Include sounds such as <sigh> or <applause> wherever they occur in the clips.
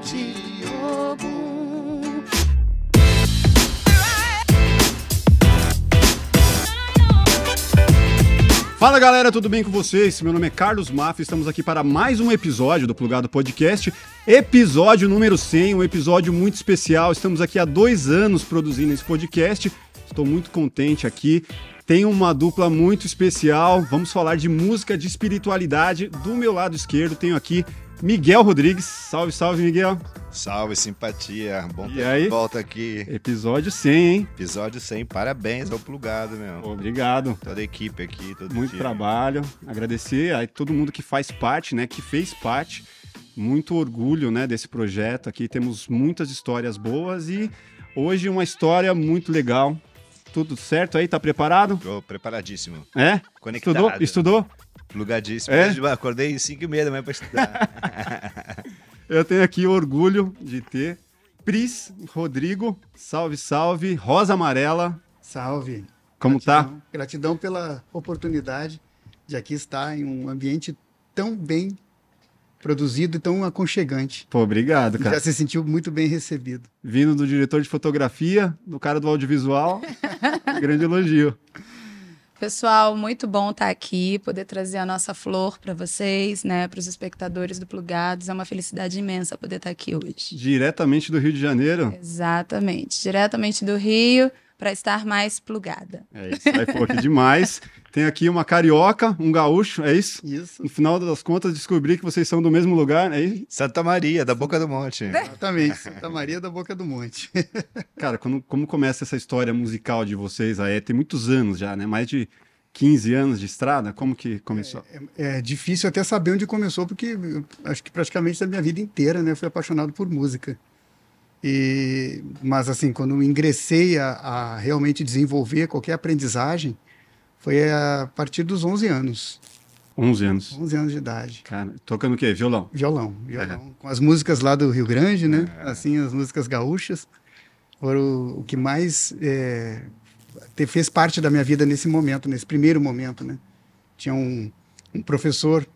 de Ogum. Fala galera, tudo bem com vocês? Meu nome é Carlos Mafra, estamos aqui para mais um episódio do Plugado Podcast, episódio número 100, um episódio muito especial. Estamos aqui há dois anos produzindo esse podcast, estou muito contente aqui. Tem uma dupla muito especial, vamos falar de música de espiritualidade. Do meu lado esquerdo tenho aqui Miguel Rodrigues. Salve, salve, Miguel. Salve, simpatia. Bom E ter aí? de volta aqui. Episódio 100, hein? Episódio 100. Parabéns ao Plugado, meu. Obrigado. Toda a equipe aqui, todo Muito time. trabalho. Agradecer a todo mundo que faz parte, né? Que fez parte. Muito orgulho, né? Desse projeto aqui. Temos muitas histórias boas e hoje uma história muito legal. Tudo certo aí? Tá preparado? Tô preparadíssimo. É? Conectado. Estudou? Estudou? Plugadíssimo. É? Hoje, Acordei 5 e meia da manhã pra estudar. <laughs> Eu tenho aqui orgulho de ter Pris Rodrigo. Salve, salve. Rosa Amarela. Salve. Como tá? Gratidão. Gratidão pela oportunidade de aqui estar em um ambiente tão bem produzido e tão aconchegante. Pô, obrigado, cara. Já se sentiu muito bem recebido. Vindo do diretor de fotografia, do cara do audiovisual. <laughs> grande elogio. Pessoal, muito bom estar aqui, poder trazer a nossa flor para vocês, né, para os espectadores do Plugados. É uma felicidade imensa poder estar aqui hoje. Diretamente do Rio de Janeiro. Exatamente, diretamente do Rio para estar mais plugada. É isso, aí pô, aqui demais. <laughs> Tem aqui uma carioca, um gaúcho, é isso? Isso, No final das contas, descobri que vocês são do mesmo lugar, é isso? Santa Maria, da Boca do Monte. <laughs> exatamente. Santa Maria da Boca do Monte. <laughs> Cara, quando, como começa essa história musical de vocês aí? Tem muitos anos já, né? Mais de 15 anos de estrada? Como que começou? É difícil até saber onde começou, porque eu acho que praticamente da minha vida inteira, né, fui apaixonado por música. E, mas assim, quando eu ingressei a, a realmente desenvolver qualquer aprendizagem, foi a partir dos 11 anos, 11 anos. 11 anos de idade. Cara, tocando o quê? Violão? Violão, violão. Com as músicas lá do Rio Grande, né? Assim, as músicas gaúchas. Foram o que mais é, te- fez parte da minha vida nesse momento, nesse primeiro momento, né? Tinha um, um professor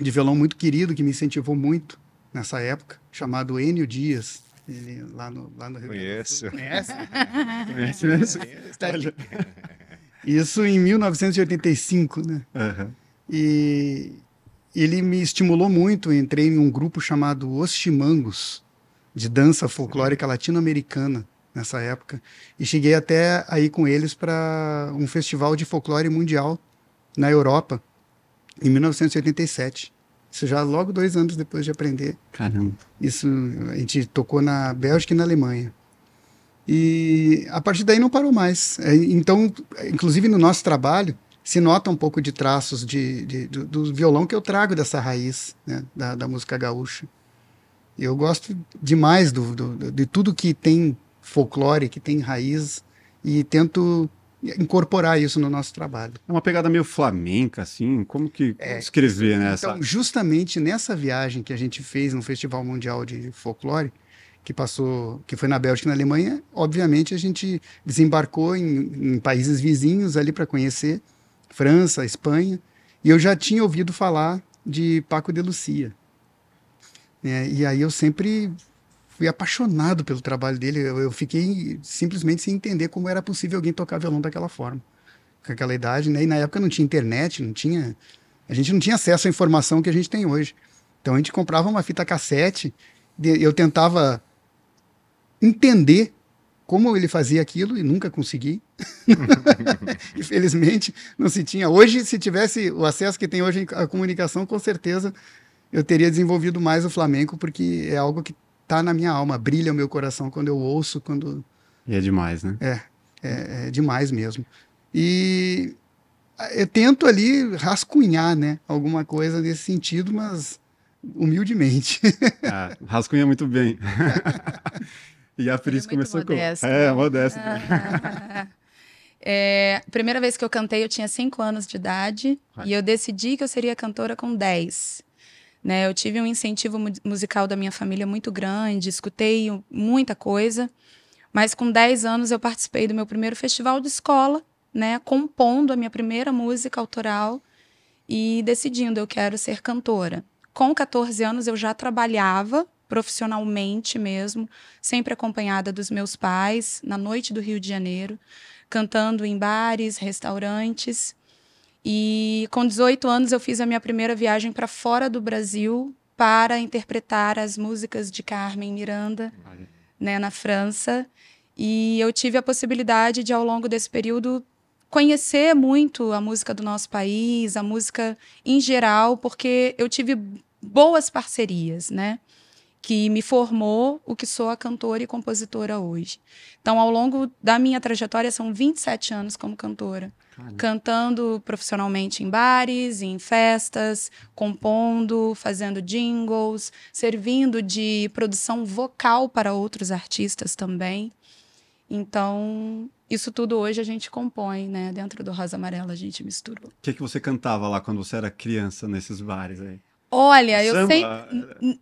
de violão muito querido que me incentivou muito nessa época, chamado Enio Dias. Ele, lá, no, lá no Rio Grande. Conheço. Conhece? <laughs> Conhece mesmo? <laughs> Isso em 1985, né? Aham. E ele me estimulou muito. Eu entrei em um grupo chamado Os Chimangos, de dança folclórica latino-americana, nessa época. E cheguei até aí com eles para um festival de folclore mundial na Europa, em 1987. Isso já logo dois anos depois de aprender. Caramba. Isso a gente tocou na Bélgica e na Alemanha. E a partir daí não parou mais. É, Então, inclusive no nosso trabalho, se nota um pouco de traços de, de- do, do violão que eu trago dessa raiz né, da, da música gaúcha. Eu gosto demais do, do- de tudo que tem folclore, que tem raiz, e tento incorporar isso no nosso trabalho. É uma pegada meio flamenca, assim. Como que escrever, né? essa- Então, justamente nessa viagem que a gente fez no Festival Mundial de Folclore, que passou, que foi na Bélgica e na Alemanha, obviamente a gente desembarcou em, em países vizinhos ali para conhecer França, Espanha, e eu já tinha ouvido falar de Paco de Lucia. né? e aí eu sempre fui apaixonado pelo trabalho dele. Eu, eu fiquei simplesmente sem entender como era possível alguém tocar violão daquela forma, com aquela idade, né? E na época não tinha internet, não tinha a gente não tinha acesso à informação que a gente tem hoje. Então a gente comprava uma fita cassete, eu tentava entender como ele fazia aquilo e nunca consegui. <laughs> Infelizmente, não se tinha. Hoje, se tivesse o acesso que tem hoje à comunicação, com certeza eu teria desenvolvido mais o flamenco, porque é algo que está na minha alma, brilha o meu coração quando eu ouço, quando E é demais, né? é, é, é demais mesmo. E eu tento ali rascunhar, né, alguma coisa nesse sentido, mas humildemente. Ah, rascunha muito bem. <laughs> e a Pris muito começou modesto, com. É, né? modesto. <laughs> É, primeira vez que eu cantei, eu tinha 5 anos de idade e eu decidi que eu seria cantora com 10. Né, eu tive um incentivo mu- musical da minha família muito grande, escutei muita coisa, mas com 10 anos eu participei do meu primeiro festival de escola, né, compondo a minha primeira música autoral e decidindo eu quero ser cantora. Com 14 anos eu já trabalhava profissionalmente mesmo, sempre acompanhada dos meus pais, na noite do Rio de Janeiro, cantando em bares, restaurantes. E com 18 anos eu fiz a minha primeira viagem para fora do Brasil para interpretar as músicas de Carmen Miranda, né, na França. E eu tive a possibilidade de, ao longo desse período, conhecer muito a música do nosso país, a música em geral, porque eu tive boas parcerias, né? Que me formou o que sou a cantora e compositora hoje. Então, ao longo da minha trajetória, são 27 anos como cantora. Caramba. Cantando profissionalmente em bares, em festas, compondo, fazendo jingles, servindo de produção vocal para outros artistas também. Então, isso tudo hoje a gente compõe, né? Dentro do Rosa Amarela a gente misturou. O que, que você cantava lá quando você era criança nesses bares aí? Olha, eu Samba? sei.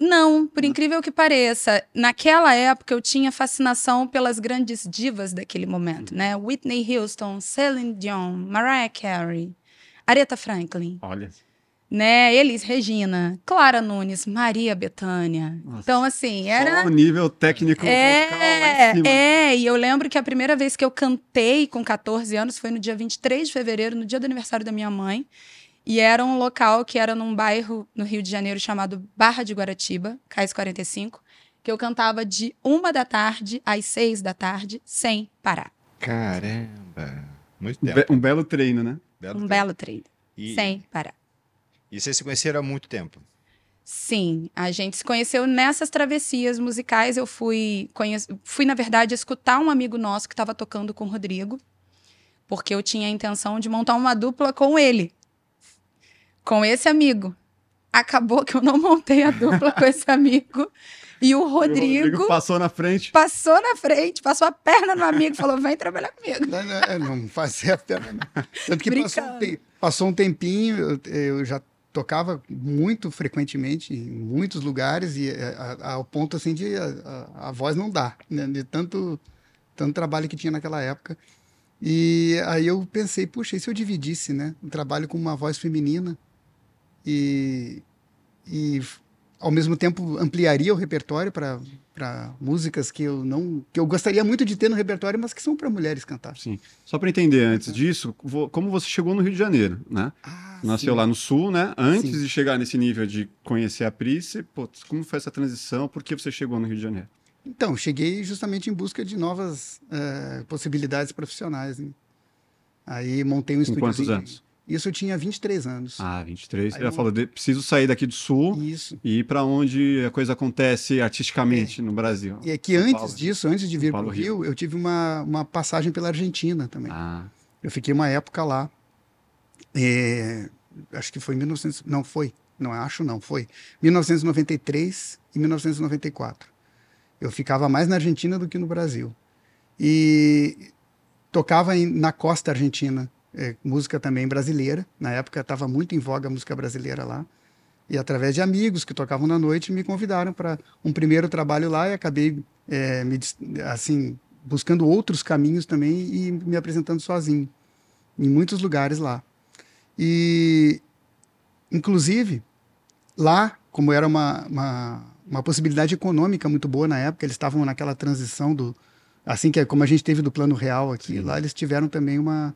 Não, por incrível que pareça, naquela época eu tinha fascinação pelas grandes divas daquele momento, né? Whitney Houston, Celine Dion, Mariah Carey, Aretha Franklin, Olha. né? Elis Regina, Clara Nunes, Maria Bethânia. Nossa. Então, assim, era. Só o nível técnico vocal lá em cima. É, é, e eu lembro que a primeira vez que eu cantei com 14 anos foi no dia 23 de fevereiro, no dia do aniversário da minha mãe. E era um local que era num bairro no Rio de Janeiro chamado Barra de Guaratiba, Cais 45, que eu cantava de uma da tarde às seis da tarde, sem parar. Caramba. Muito Um, tempo. be- um belo treino, né? Belo Um tempo. belo treino, E, sem parar. e vocês se conheceram há muito tempo. Sim, a gente se conheceu nessas travessias musicais. Eu fui, conhe... fui na verdade, escutar um amigo nosso que estava tocando com o Rodrigo, porque eu tinha a intenção de montar uma dupla com ele, com esse amigo. Acabou que eu não montei a dupla com esse amigo e o E o Rodrigo, passou na frente. passou na frente, passou a perna no amigo, e falou: "Vem trabalhar comigo". Não, não, é, não fazia a perna, não. Tanto que passou um, te- passou um tempinho, eu, eu já tocava muito frequentemente em muitos lugares e é, a- ao ponto assim de a, a- a voz não dá, né? de tanto, tanto trabalho que tinha naquela época. E aí eu pensei, puxa, e se eu dividisse, né, o trabalho com uma voz feminina e, e ao mesmo tempo ampliaria o repertório para músicas que eu não que eu gostaria muito de ter no repertório, mas que são para mulheres cantar. Sim. Só para entender antes disso, vo- como você chegou no Rio de Janeiro, né? Ah, Nasceu sim. lá no Sul, né? Antes Sim. de chegar nesse nível de conhecer a putz, como foi essa transição? Por que você chegou no Rio de Janeiro? Então, cheguei justamente em busca de novas eh, possibilidades profissionais. né? Aí montei um estúdio. quantos anos? Isso eu tinha 23 anos. Ah, 23. Aí Ela eu- falou, de- preciso sair daqui do Sul Isso. e ir para onde a coisa acontece artisticamente no Brasil. E é que São antes Paulo. disso, antes de vir para o Paulo, Rio, eu tive uma, uma passagem pela Argentina também. Ah, Eu fiquei uma época lá. É, acho que foi em 1900. Não, foi. Não, acho não, foi. 1993 e 1994. Eu ficava mais na Argentina do que no Brasil. E tocava em- na costa argentina, é, música também brasileira. Na época estava muito em voga a música brasileira lá. E através de amigos que tocavam na noite, me convidaram para um primeiro trabalho lá e acabei é, me, assim, buscando outros caminhos também e me apresentando sozinho em muitos lugares lá. E, inclusive, lá, como era uma, uma, uma possibilidade econômica muito boa na época, eles estavam naquela transição do. Assim que é como a gente teve do plano real aqui, Sim. lá eles tiveram também uma,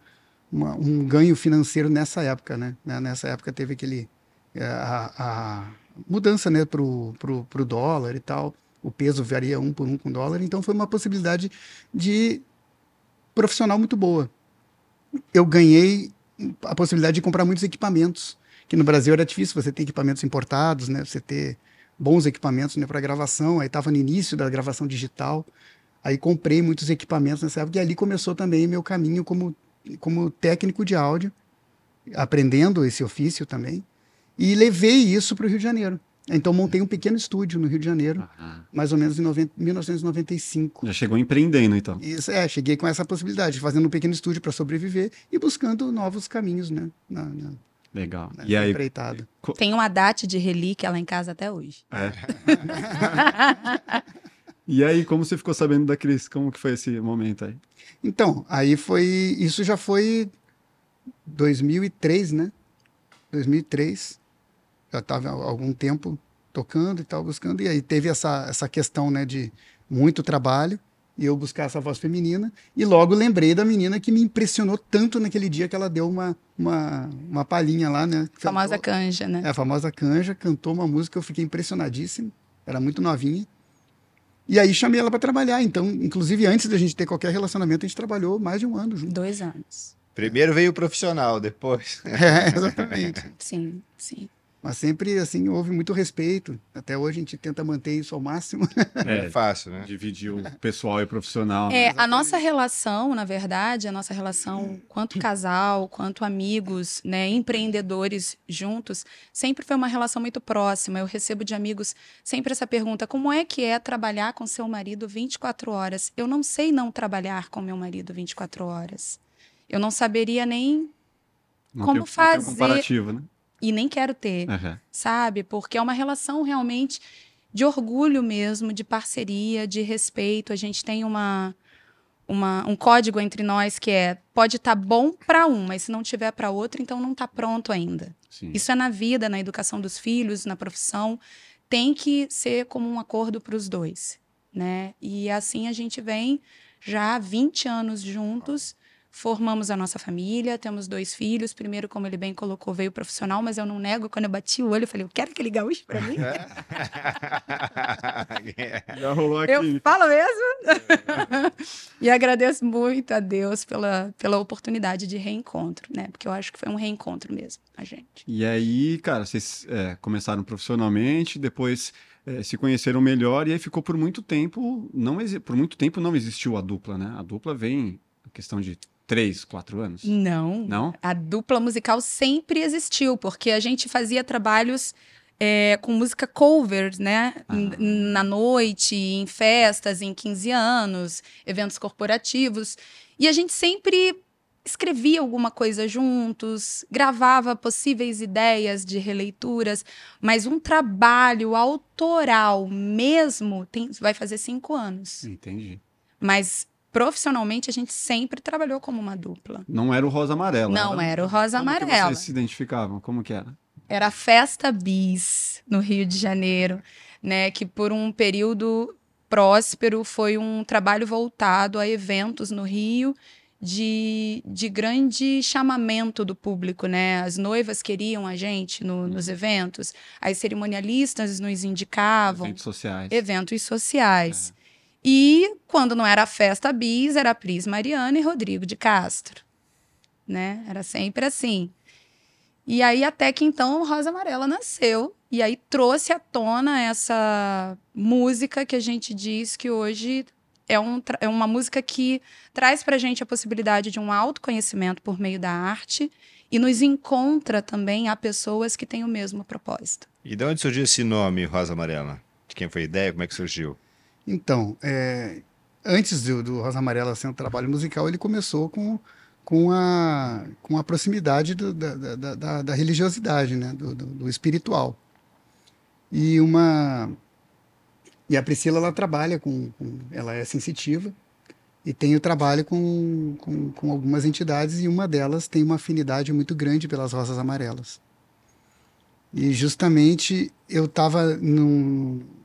uma- um ganho financeiro nessa época, né? Né, Nessa época teve aquele. é, A, a mudança né, para o pro, pro dólar e tal. O peso varia um por um com dólar, então foi uma possibilidade de profissional muito boa. Eu ganhei a possibilidade de comprar muitos equipamentos, que no Brasil era difícil você ter equipamentos importados, né? Você ter bons equipamentos né, para gravação. Aí estava no início da gravação digital. Aí comprei muitos equipamentos nessa época e ali começou também meu caminho como, como técnico de áudio, aprendendo esse ofício também. E levei isso para o Rio de Janeiro. Então montei um pequeno estúdio no Rio de Janeiro, ah, mais ou menos em 90, 1995. já chegou empreendendo, então. Isso, é, cheguei com essa possibilidade, fazendo um pequeno estúdio para sobreviver e buscando novos caminhos, né? Na, na, Legal. nessa E aí, empreitada. Tem uma date de relíquia lá em casa até hoje. é. <laughs> <laughs> e aí, como você ficou sabendo da Cris? Como que foi esse momento aí? Então, aí foi. Isso já foi 2003, né? 2003. Já estava há algum tempo tocando e tal, buscando. E aí teve essa, essa questão, né, de muito trabalho e eu buscar essa voz feminina. E logo lembrei da menina que me impressionou tanto naquele dia que ela deu uma, uma, uma palhinha lá, né? A famosa Cantou- canja, né? É, a famosa canja, cantou uma música, eu fiquei impressionadíssimo. Era muito novinha. E aí chamei ela para trabalhar. Então, inclusive, antes da gente ter qualquer relacionamento, a gente trabalhou mais de um ano junto. Dois anos. Primeiro veio o profissional, depois. <laughs> É, exatamente. Sim, sim. Mas sempre, assim, houve muito respeito. Até hoje a gente tenta manter isso ao máximo. <laughs> É, fácil, né? dividir o pessoal e o profissional. né? É, a nossa relação, na verdade, a nossa relação quanto casal, quanto amigos, né, empreendedores juntos, sempre foi uma relação muito próxima. Eu recebo de amigos sempre essa pergunta: como é que é trabalhar com seu marido 24 horas? Eu não sei não trabalhar com meu marido 24 horas. Eu não saberia nem Não como tem- não tem fazer- comparativo, né? E nem quero ter. Aham. sabe? Porque é uma relação realmente de orgulho mesmo, de parceria, de respeito. A gente tem uma, uma- um código entre nós que é pode estar bom para um, mas se não tiver para outro, então não está pronto ainda. Sim. Isso é na vida, na educação dos filhos, na profissão, tem que ser como um acordo para os dois, né? E assim a gente vem já há 20 anos juntos. Formamos a nossa família, temos dois filhos. Primeiro, como ele bem colocou, veio profissional, mas eu não nego. Quando eu bati o olho, eu falei: Eu quero aquele gaúcho para mim. <laughs> Já rolou aqui. Eu falo mesmo. e agradeço muito a Deus pela, pela oportunidade de reencontro, né? Porque eu acho que foi um reencontro mesmo, a gente. E aí, cara, vocês é, começaram profissionalmente, depois é, se conheceram melhor e aí ficou por muito tempo, não por muito tempo não existiu a dupla, né? A dupla vem em questão de três, quatro anos. Não. Não? A dupla musical sempre existiu, porque a gente fazia trabalhos é, com música covers, né? N- Na noite, em festas, em 15 anos, eventos corporativos. E a gente sempre escrevia alguma coisa juntos, gravava possíveis ideias de releituras, mas um trabalho autoral mesmo tem, vai fazer cinco anos. Entendi. Mas profissionalmente a gente sempre trabalhou como uma dupla. Não era o Rosa Amarela. Não era o Rosa Como vocês se identificavam? Como que era? Era a Festa Bis, no Rio de Janeiro, né? Que por um período próspero foi um trabalho voltado a eventos no Rio de, de grande chamamento do público, né? As noivas queriam a gente no- nos eventos, as cerimonialistas nos indicavam Eventos sociais. eventos sociais. E quando não era a festa bis, era a Pris Mariana e Rodrigo de Castro. Né? Era sempre assim. E aí até que então Rosa Amarela nasceu e aí trouxe à tona essa música que a gente diz que hoje é, um, é uma música que traz pra gente a possibilidade de um autoconhecimento por meio da arte e nos encontra também a pessoas que têm o mesmo propósito. E de onde surgiu esse nome, Rosa Amarela? De quem foi a ideia? Como é que surgiu? Então, é, antes do, do Rosa Amarela ser um trabalho musical, ele começou com, com, a, com a proximidade do- da, da- da- da- da religiosidade, né? do, do- do espiritual. E uma e a Priscila ela trabalha com, com- ela é sensitiva e tem o trabalho com, com, com algumas entidades e uma delas tem uma afinidade muito grande pelas rosas amarelas. E justamente eu estava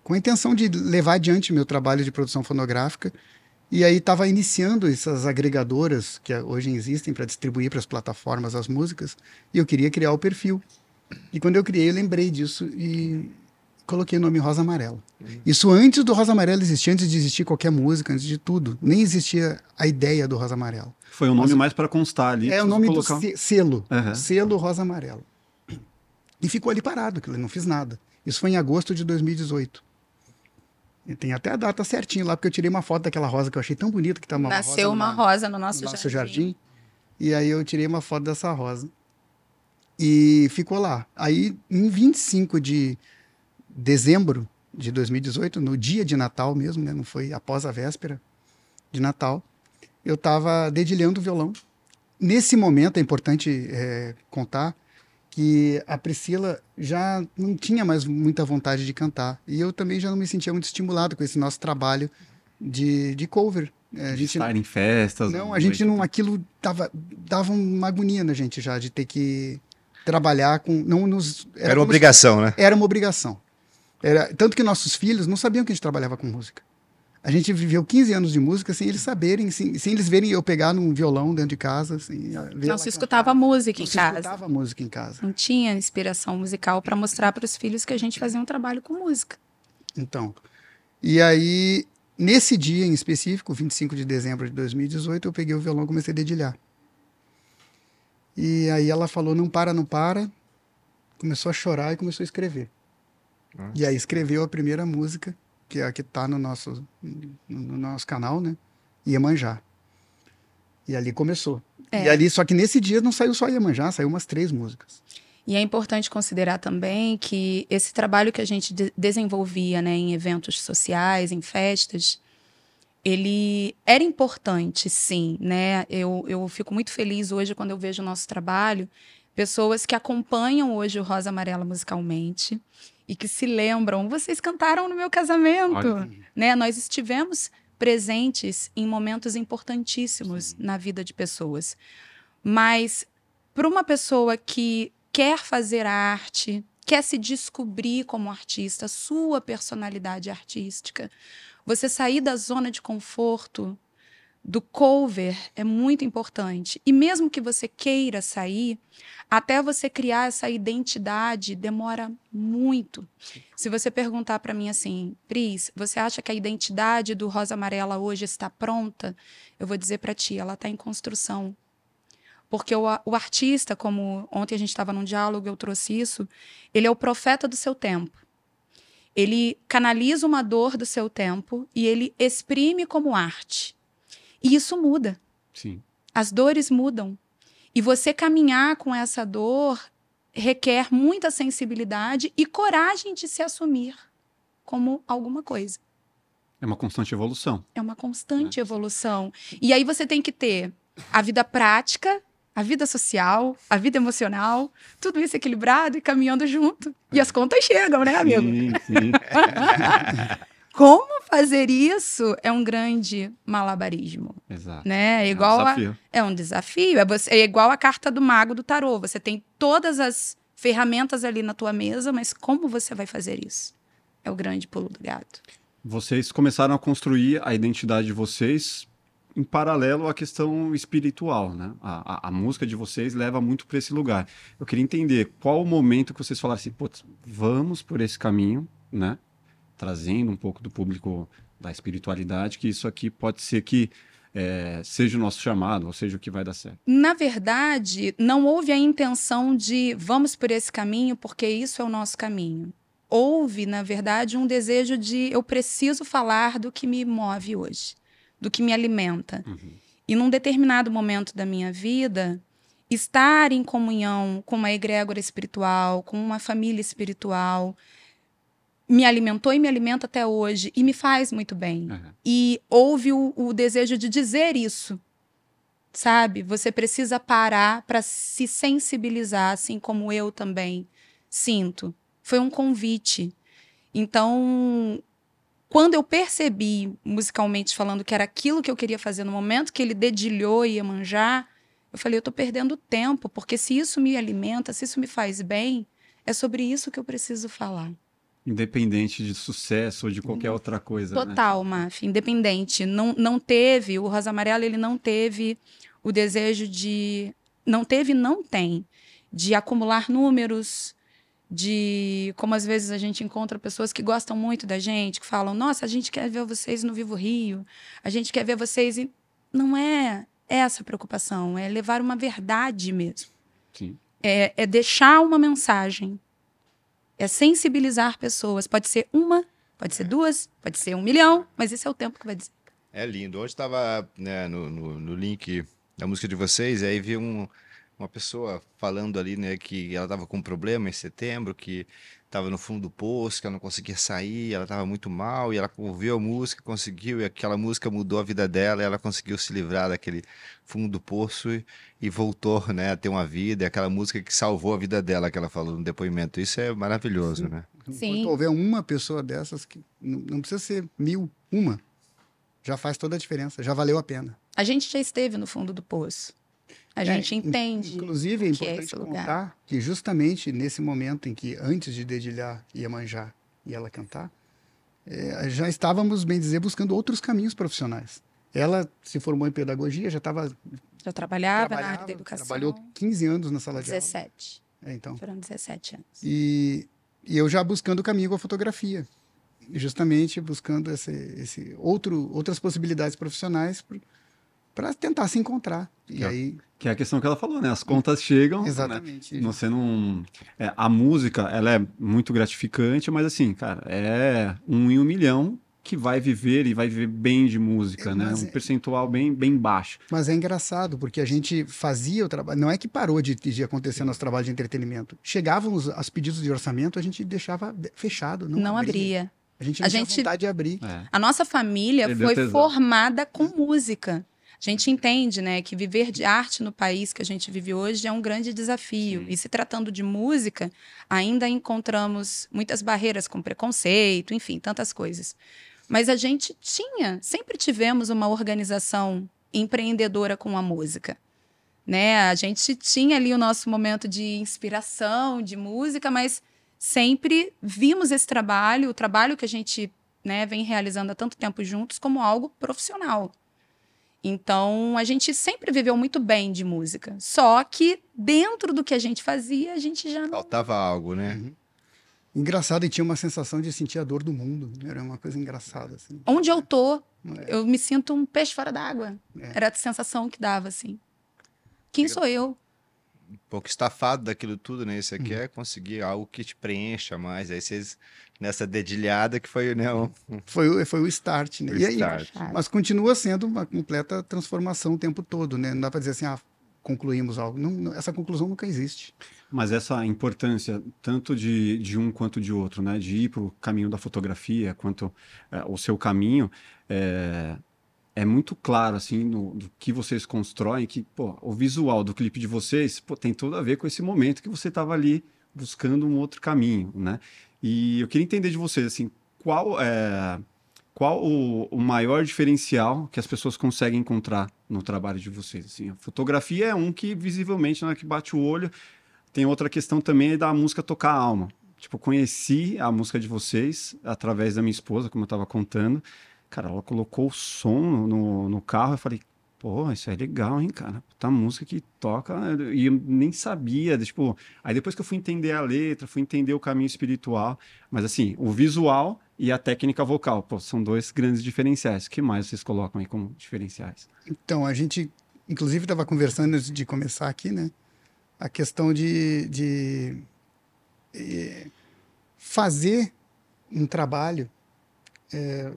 com a intenção de levar adiante meu trabalho de produção fonográfica e aí estava iniciando essas agregadoras que hoje existem para distribuir para as plataformas as músicas e eu queria criar o perfil. E quando eu criei, eu lembrei disso e coloquei o nome Rosa Amarela. Isso antes do Rosa Amarela existir, antes de existir qualquer música, antes de tudo. Nem existia a ideia do Rosa Amarela. Foi um nome Rosa- mais para constar ali. É o nome colocar- do se- selo. Aham. Selo Rosa Amarela. E ficou ali parado, que eu não fiz nada. Isso foi em agosto de 2018. E tem até a data certinho lá, porque eu tirei uma foto daquela rosa que eu achei tão bonita que tá uma Nasceu rosa uma rosa no nosso, no nosso jardim. jardim. E aí eu tirei uma foto dessa rosa. E ficou lá. Aí, em 25 de dezembro de 2018, no dia de Natal mesmo, né? Não foi após a véspera de Natal, eu estava dedilhando o violão. Nesse momento, é importante é, contar que a Priscila já não tinha mais muita vontade de cantar. E eu também já não me sentia muito estimulado com esse nosso trabalho de, de cover. É, a De gente, estar em festas. não, a gente não. Aquilo dava, dava uma agonia na gente já de ter que trabalhar com. Não nos, Era, uma como se- obrigação, né? Era uma obrigação. Era, tanto que nossos filhos não sabiam que a gente trabalhava com música. A gente viveu 15 anos de música sem eles saberem, sem, sem eles verem eu pegar num violão dentro de casa. Sem ver Não se cantar. escutava música Não em se casa. escutava música em casa. Não tinha inspiração musical para mostrar para os filhos que a gente fazia um trabalho com música. Então, e aí, nesse dia em específico, 25 de dezembro de 2018, eu peguei o violão e comecei a dedilhar. E aí ela falou, não para, não para. Começou a chorar e começou a escrever. Nossa. E aí escreveu a primeira música, que é a que tá no nosso, no, no nosso canal, né? Iemanjá. E ali começou. É. E ali, só que nesse dia não saiu só Iemanjá, saiu umas três músicas. E é importante considerar também que esse trabalho que a gente de- desenvolvia né, em eventos sociais, em festas, ele era importante, sim. Né? Eu, eu fico muito feliz hoje quando eu vejo o nosso trabalho, pessoas que acompanham hoje o Rosa Amarela musicalmente e que se lembram, vocês cantaram no meu casamento. Né? Nós estivemos presentes em momentos importantíssimos na vida de pessoas. Mas para uma pessoa que quer fazer arte, quer se descobrir como artista, sua personalidade artística, você sair da zona de conforto do cover é muito importante. E mesmo que você queira sair, até você criar essa identidade demora muito. Se você perguntar para mim assim, Pris, você acha que a identidade do Rosa Amarela hoje está pronta? Eu vou dizer para ti, ela está em construção. Porque o, o artista, como ontem a gente estava num diálogo, eu trouxe isso, ele é o profeta do seu tempo. Ele canaliza uma dor do seu tempo e ele exprime como arte. E isso muda. Sim. As dores mudam. E você caminhar com essa dor requer muita sensibilidade e coragem de se assumir como alguma coisa. É uma constante evolução. É uma constante evolução. E aí você tem que ter a vida prática, a vida social, a vida emocional, tudo isso equilibrado e caminhando junto. E as contas chegam, né, amigo? Sim, sim. <laughs> Como fazer isso é um grande malabarismo, Exato. né? É É um igual a, desafio. É um desafio. É, você- é igual a carta do mago do tarô. Você tem todas as ferramentas ali na tua mesa, mas como você vai fazer isso? É o grande pulo do gato. Vocês começaram a construir a identidade de vocês em paralelo à questão espiritual, né? A, a- a música de vocês leva muito para esse lugar. Eu queria entender qual o momento que vocês falaram assim, putz, vamos por esse caminho, né? Trazendo um pouco do público da espiritualidade, que isso aqui pode ser que eh, seja o nosso chamado, ou seja o que vai dar certo. Na verdade, não houve a intenção de vamos por esse caminho porque isso é o nosso caminho. Houve, na verdade, um desejo de eu preciso falar do que me move hoje, do que me alimenta. E num determinado momento da minha vida, estar em comunhão com uma egrégora espiritual, com uma família espiritual, me alimentou e me alimenta até hoje e me faz muito bem. É. E houve o, o desejo de dizer isso. Sabe? Você precisa parar para se sensibilizar, assim como eu também sinto. Foi um convite. Então, quando eu percebi, musicalmente falando, que era aquilo que eu queria fazer no momento que ele dedilhou e ia manjar, eu falei, eu tô perdendo tempo, porque se isso me alimenta, se isso me faz bem, é sobre isso que eu preciso falar. Independente de sucesso ou de qualquer outra coisa. né? Total, Maf, independente. Não, não teve, o Rosa Amarela, ele não teve o desejo de. Não teve, não tem, de acumular números, de. Como às vezes a gente encontra pessoas que gostam muito da gente, que falam: nossa, a gente quer ver vocês no Vivo Rio, a gente quer ver vocês. em-" Não é essa a preocupação, é levar uma verdade mesmo. Sim. É, é deixar uma mensagem. É sensibilizar pessoas. Pode ser uma, pode ser duas, pode ser um milhão, mas esse é o tempo que vai dizer. É lindo. Hoje estava né, no, no, no link da música de vocês, e aí vi um, uma pessoa falando ali, né, que ela estava com um problema em setembro, que estava no fundo do poço, que ela não conseguia sair, ela estava muito mal, e ela ouviu a música, conseguiu, e aquela música mudou a vida dela, e ela conseguiu se livrar daquele fundo do poço e, e voltou, né, a ter uma vida, e aquela música que salvou a vida dela, que ela falou no depoimento. Isso é maravilhoso, né? Sim. Enquanto houver uma pessoa dessas, que não, não precisa ser mil, uma, já faz toda a diferença, já valeu a pena. A gente já esteve no fundo do poço. A gente É, entende. Inclusive, é é importante lugar. contar que justamente nesse momento em que, antes de dedilhar Iemanjá e ela cantar, é, já estávamos, bem dizer, buscando outros caminhos profissionais. Ela se formou em pedagogia, já estava. Já trabalhava, na área da educação. Trabalhou 15 anos na sala 17. de aula. 17. É, então. Foram 17 anos. E, e eu já buscando o caminho com a fotografia. Justamente buscando esse, esse outro, outras possibilidades profissionais para tentar se encontrar. E que aí. É, que é a questão que ela falou, né? As contas chegam. né? Exatamente. Né? Você não. É, a música, ela é muito gratificante, mas assim, cara, é um em um milhão que vai viver e vai viver bem de música, é, né? Um é... percentual bem, bem baixo. Mas é engraçado, porque a gente fazia o trabalho. Não é que parou de, de acontecer nosso trabalho de entretenimento. Chegavam os, os pedidos de orçamento, a gente deixava fechado. Não, não abria. abria. A gente não a tinha gente... vontade de abrir. É. A nossa família Perdeu foi formada com música. A gente entende, né, que viver de arte no país que a gente vive hoje é um grande desafio. Sim. E se tratando de música, ainda encontramos muitas barreiras com preconceito, enfim, tantas coisas. Mas a gente tinha, sempre tivemos uma organização empreendedora com a música. Né? A gente tinha ali o nosso momento de inspiração, de música, mas sempre vimos esse trabalho, o trabalho que a gente né, vem realizando há tanto tempo juntos, como algo profissional. Então, a gente sempre viveu muito bem de música. Só que dentro do que a gente fazia, a gente já não... Faltava algo, né? Uhum. Engraçado, e tinha uma sensação de sentir a dor do mundo. Era uma coisa engraçada, assim. Onde eu tô, é. eu me sinto um peixe fora d'água. É. Era a sensação que dava, assim. Quem sou eu? Um pouco estafado daquilo tudo, né? Você uhum. quer conseguir algo que te preencha mais. Aí vocês nessa dedilhada que foi, né? Um... Foi, foi o start, né? O e aí, start. Mas continua sendo uma completa transformação o tempo todo, né? Não dá para dizer assim, ah, concluímos algo. Não, essa conclusão nunca existe. Mas essa importância, tanto de, de um quanto de outro, né? De ir para o caminho da fotografia, quanto é, o seu caminho, é, é muito claro, assim, no, do que vocês constroem, que, pô, o visual do clipe de vocês, pô, tem tudo a ver com esse momento que você estava ali buscando um outro caminho, né? E eu queria entender de vocês, assim, qual é qual o, o, maior diferencial que as pessoas conseguem encontrar no trabalho de vocês? Assim, a fotografia é um que visivelmente na hora que bate o olho. Tem outra questão também é da música tocar a alma. Tipo, conheci a música de vocês através da minha esposa, como eu estava contando. Cara, ela colocou o som no, no carro. Eu falei, Pô, isso é legal, hein, cara? Puta música que toca. E eu nem sabia. Tipo, aí depois que eu fui entender a letra, fui entender o caminho espiritual. Mas assim, o visual e a técnica vocal, pô, são dois grandes diferenciais. O que mais vocês colocam aí como diferenciais? Então, a gente, inclusive, estava conversando antes de começar aqui, né? A questão de, de eh, fazer um trabalho. É,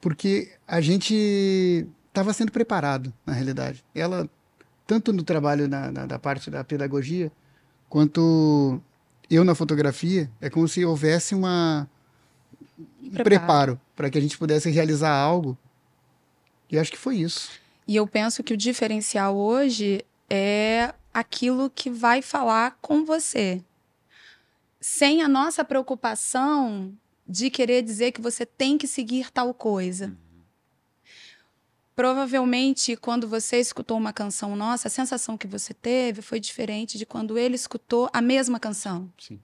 porque a gente estava sendo preparado, na realidade. Ela, tanto no trabalho na, na, da parte da pedagogia, quanto eu na fotografia, é como se houvesse uma, um preparo, para que a gente pudesse realizar algo. E acho que foi isso. E eu penso que o diferencial hoje é aquilo que vai falar com você. Sem a nossa preocupação de querer dizer que você tem que seguir tal coisa. Uhum. Provavelmente, quando você escutou uma canção nossa, a sensação que você teve foi diferente de quando ele escutou a mesma canção. Sim.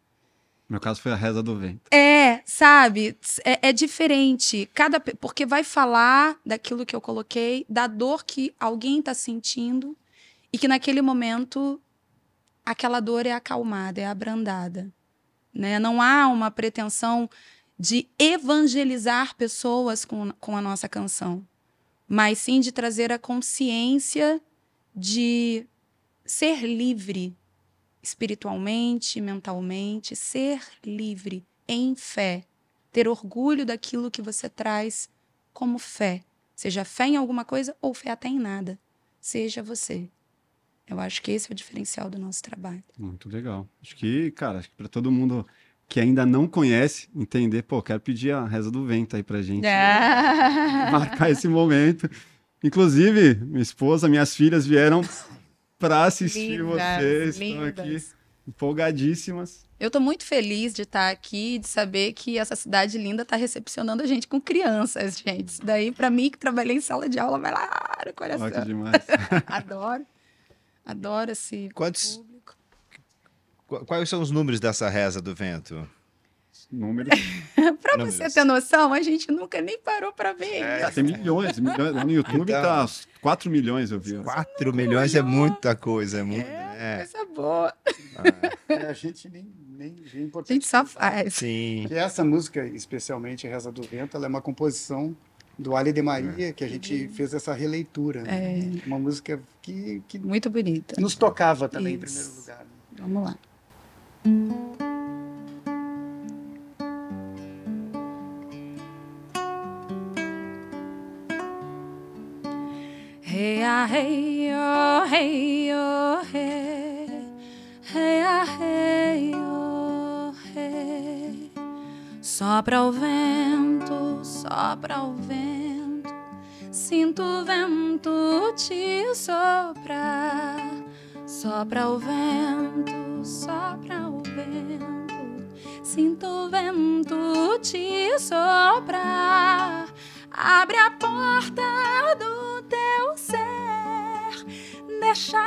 No meu caso foi a reza do vento. É, sabe? É, é, diferente. Cada porque vai falar daquilo que eu coloquei, da dor que alguém está sentindo e que naquele momento aquela dor é acalmada, é abrandada, né? Não há uma pretensão de evangelizar pessoas com, com a nossa canção mas sim de trazer a consciência de ser livre espiritualmente, mentalmente, ser livre em fé, ter orgulho daquilo que você traz como fé, seja fé em alguma coisa ou fé até em nada, seja você. Eu acho que esse é o diferencial do nosso trabalho. Muito legal. Acho que, cara, acho que para todo mundo que ainda não conhece, entender, pô, quero pedir a reza do vento aí pra gente é. <laughs> marcar esse momento. Inclusive, minha esposa, minhas filhas vieram para assistir lindas, vocês, lindas. estão aqui empolgadíssimas. Eu estou muito feliz de estar aqui, de saber que essa cidade linda está recepcionando a gente com crianças, gente. Isso daí, para mim, que trabalhei em sala de aula, vai lá no coração. Que demais. <laughs> Adoro. Adoro esse Quantos, público. Quais são os números dessa reza do vento? Números. <laughs> Números. você ter noção, a gente nunca nem parou pra ver. É, Ah, tem milhões, milhões. No YouTube Então- tá 4 milhões, eu vi. 4 milhões é muita coisa, é muito. É, É. coisa boa. É, a gente nem, nem vê a A gente só faz. Sim. Que essa música, especialmente Reza do Vento, ela é uma composição do Ali de Maria, que a gente fez essa releitura. né? É, Uma música que, que muito bonita. nos tocava também, em Isso. primeiro lugar. né? Vamos lá. Hey ah hey oh hey oh hey. Hey ah hey oh hey. Sopra o vento, sopra o vento. Sinto o vento te soprar Sopra o vento, sopra o vento. Sinto o vento te soprar. Abre a porta do teu ser. Deixa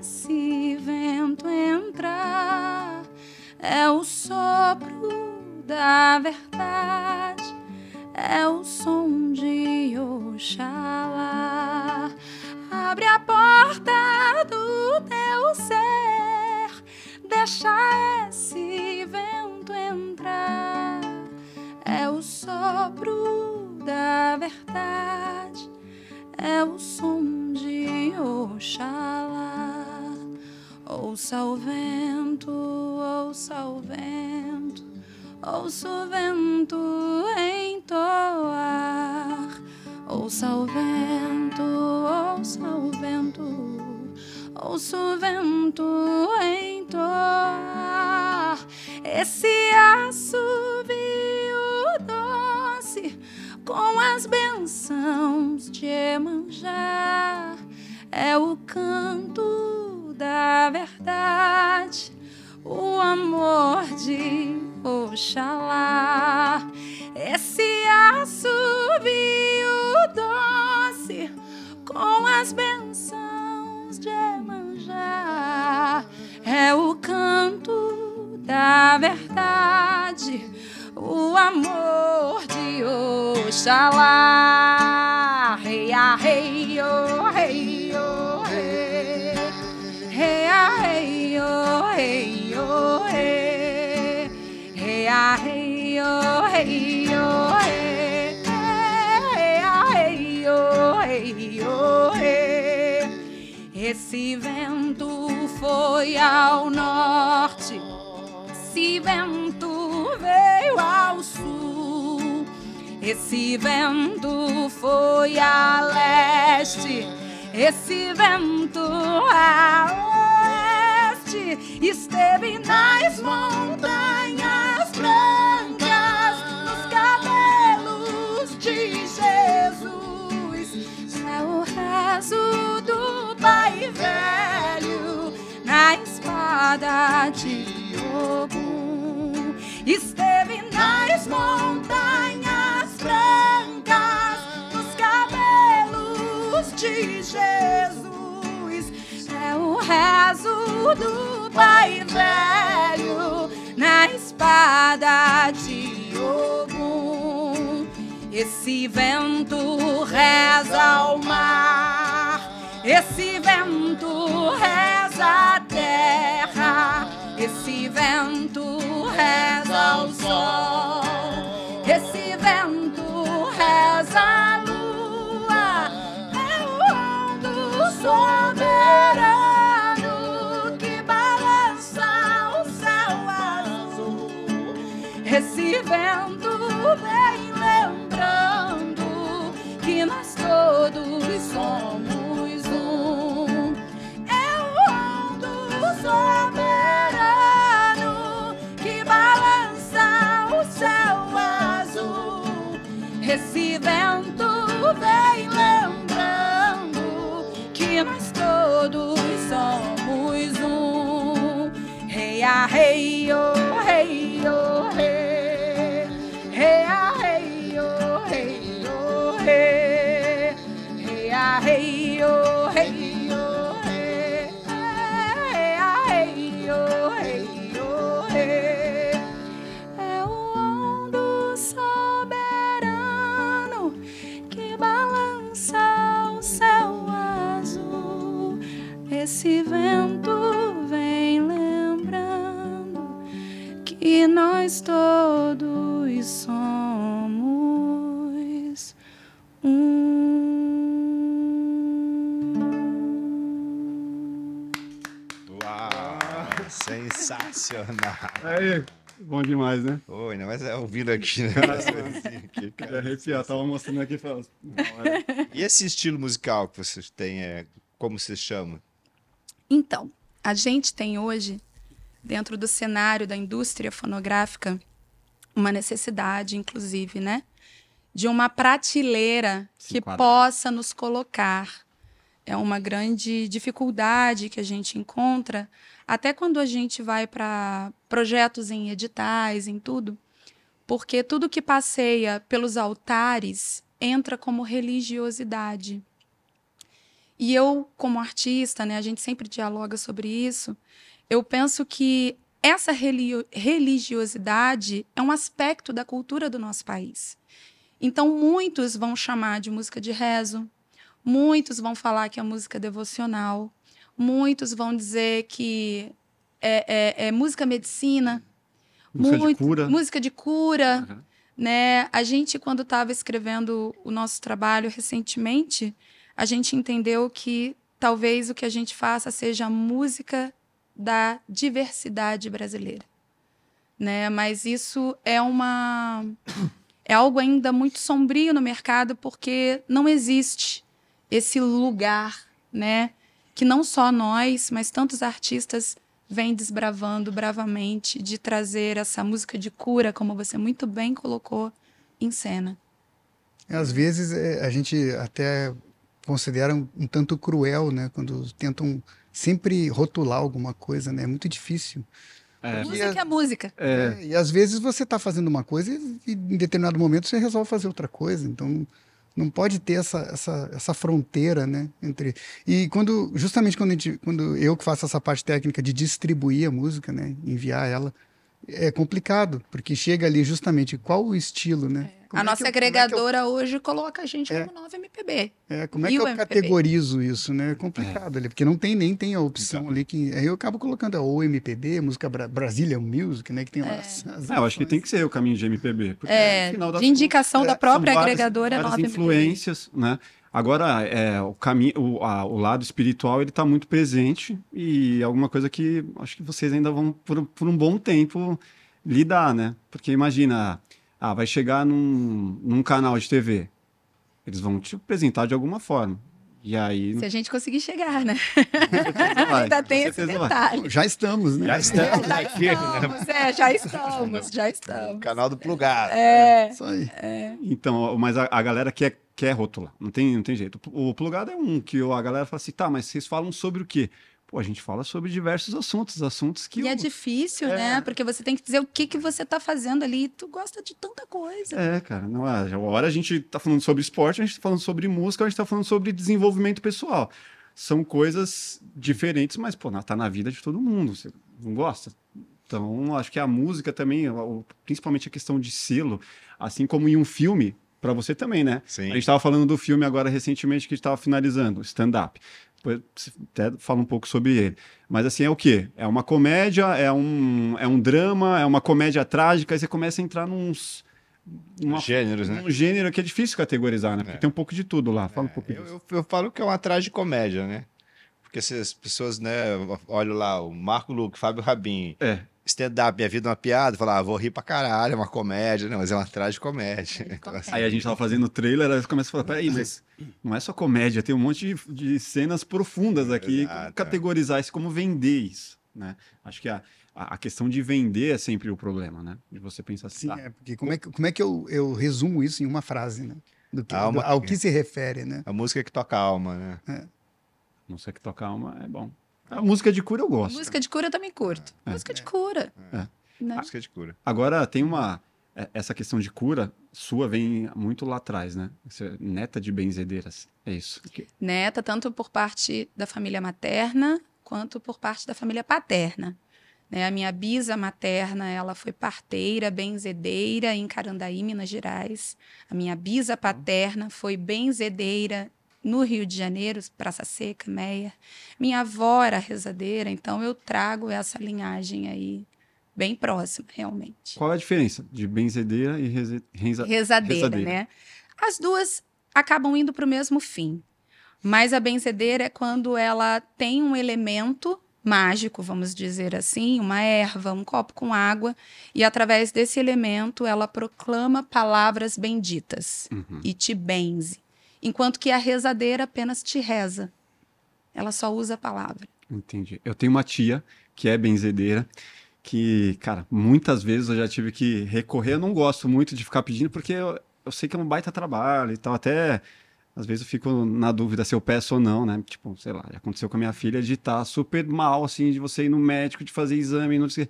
esse vento entrar. É o sopro da verdade. É o som de Oxalá. Abre a porta do teu ser, deixa esse vento entrar. É o sopro da verdade, é o som de Oxalá. Ouça o vento, ouça o vento, ouça o vento entoar. Ouça o vento, ouça o vento, ouça o vento entoar. Esse assovio doce com as bênçãos de Emanjá é o canto da verdade, o amor de Oxalá. Esse assovio as bênçãos de Emanjá é o canto da verdade, o amor de Oxalá. Foi ao norte, esse vento veio ao sul, esse vento foi a leste, esse vento a oeste. Esteve nas montanhas brancas, nos cabelos de Jesus. É o rezo do Pai Velho espada de. Esteve nas montanhas brancas, nos cabelos de Jesus. É o rezo do Pai Velho na espada de Ogum. Esse vento reza ao mar, esse vento reza terra, esse vento reza ao sol, esse vento reza a lua, é o rondo soberano que balança o céu azul. Esse vento vem lembrando que nós todos somos soberano que balança o céu azul. Esse vento vem lembrando que nós todos somos um. Rei, ah, rei, oh, rei, oh, Aí, bom demais, né? Oi, ainda mais é ouvindo aqui, né? aqui, Eu cara. arrepiar, tava mostrando aqui e falando. E esse estilo musical que vocês têm, é, como vocês chamam? Então, a gente tem hoje, dentro do cenário da indústria fonográfica, uma necessidade, inclusive, né? De uma prateleira Se que possa nos colocar. É uma grande dificuldade que a gente encontra, até quando a gente vai para projetos em editais, em tudo, porque tudo que passeia pelos altares entra como religiosidade. E eu, como artista, né, a gente sempre dialoga sobre isso. Eu penso que essa religiosidade é um aspecto da cultura do nosso país. Então, muitos vão chamar de música de rezo, muitos vão falar que é música devocional, muitos vão dizer que é, é- é música medicina, Música de muito- cura. música de cura Uhum. né? A gente, quando estava escrevendo o nosso trabalho recentemente, a gente entendeu que talvez o que a gente faça seja a música da diversidade brasileira, né? Mas isso é uma é algo ainda muito sombrio no mercado porque não existe esse lugar, né? Que não só nós, mas tantos artistas vêm desbravando bravamente de trazer essa música de cura, como você muito bem colocou, em cena. Às vezes é, a gente até considera um, um tanto cruel, né? Quando tentam sempre rotular alguma coisa, né? É muito difícil. É. Música é música. É, É, e às vezes você está fazendo uma coisa e, e em determinado momento você resolve fazer outra coisa. Então não pode ter essa, essa, essa fronteira, né? Entre e quando justamente quando, gente, quando eu que faço essa parte técnica de distribuir a música, né? Enviar ela é complicado porque chega ali justamente qual o estilo, né? Como a é nossa eu- é que eu- agregadora hoje coloca a gente É. como 9 MPB. É, como é que eu MPB? categorizo isso, né? É complicado ali, porque não tem nem tem a opção ali que aí eu acabo colocando a ou MPB, música Bra Brazilian Music, né, que tem lá as, as É, eu acho que tem que ser o caminho de MPB. Porque, É, no final das de indicação contas, da própria várias- agregadora várias 9 influências, né? Agora, é, o caminho, o, a- o lado espiritual, ele está muito presente e é alguma coisa que acho que vocês ainda vão, por, por um bom tempo, lidar, né? Porque imagina, ah, vai chegar num, num canal de TV, eles vão te apresentar de alguma forma. E aí... Se a gente conseguir chegar, né? <laughs> Ainda tem esse vai. detalhe. Já estamos, né? Já estamos Já aqui, né? estamos, é, já estamos, já estamos. Canal do Plugado. É, Isso aí. Então, mas a, a galera quer, quer rotular, não tem, não tem jeito. O plugado é um que a galera fala assim, tá, mas vocês falam sobre o quê? Pô, a gente fala sobre diversos assuntos, assuntos que... e é o- difícil, É. né? Porque você tem que dizer o que, que você tá fazendo ali. Tu gosta de tanta coisa. É, cara, não é. A hora a gente tá falando sobre esporte, a gente tá falando sobre música, a gente tá falando sobre desenvolvimento pessoal. São coisas diferentes, mas, pô, tá na vida de todo mundo. Você não gosta? Então, acho que a música também, principalmente a questão de selo, assim como em um filme, pra você também, né? Sim. A gente tava falando do filme agora recentemente que a gente tava finalizando, stand-up. Até fala um pouco sobre ele. Mas assim, é o quê? É uma comédia, é um, é um drama, é uma comédia trágica, aí você começa a entrar nos. Gêneros, né? num gênero que é difícil categorizar, né? Porque É. tem um pouco de tudo lá. Fala um pouco Eu, eu, eu falo que é uma tragicomédia, né? Porque se as pessoas, né, olham lá, o Marco Luque, Fábio Rabin, É. stand-up, minha vida é uma piada, falar, ah, vou rir pra caralho, é uma comédia, não, mas é uma tragicomédia. <laughs> Então, assim, Aí a gente tava fazendo o trailer, aí começa a falar, peraí, mas não é só comédia, tem um monte de, de cenas profundas aqui. Exato, como é. categorizar isso, como vender isso, né? Acho que a, a, a questão de vender é sempre o problema, né? De você pensar assim, Sim, tá, é, porque como é que, como é que eu, eu resumo isso em uma frase, né? Do que, Alma- do- ao que se refere, né? a música que toca a alma, né? não sei que tocar uma, é bom. A música de cura eu gosto. Música de cura eu também curto. Música de cura. É. Né? Música de cura. Agora, tem uma. é- Essa questão de cura sua vem muito lá atrás, né? Você é neta de benzedeiras. É isso. Neta, tanto por parte da família materna quanto por parte da família paterna. Né? A minha bisa materna, ela foi parteira, benzedeira em Carandaí, Minas Gerais. A minha bisa paterna foi benzedeira no Rio de Janeiro, Praça Seca, Meia. Minha avó era rezadeira, então eu trago essa linhagem aí bem próxima, realmente. Qual é a diferença de benzedeira e reza, rezadeira, rezadeira. né? As duas acabam indo para o mesmo fim. Mas a benzedeira é quando ela tem um elemento mágico, vamos dizer assim, uma erva, um copo com água, e através desse elemento ela proclama palavras benditas Uhum. e te benze, enquanto que a rezadeira apenas te reza. Ela só usa a palavra. Entendi. Eu tenho uma tia que é benzedeira, que, cara, muitas vezes eu já tive que recorrer. Eu não gosto muito de ficar pedindo, porque eu, eu sei que é um baita trabalho e tal. Até, às vezes eu fico na dúvida se eu peço ou não, né? Tipo, sei lá, já aconteceu com a minha filha de estar super mal, assim, de você ir no médico, de fazer exame, não sei.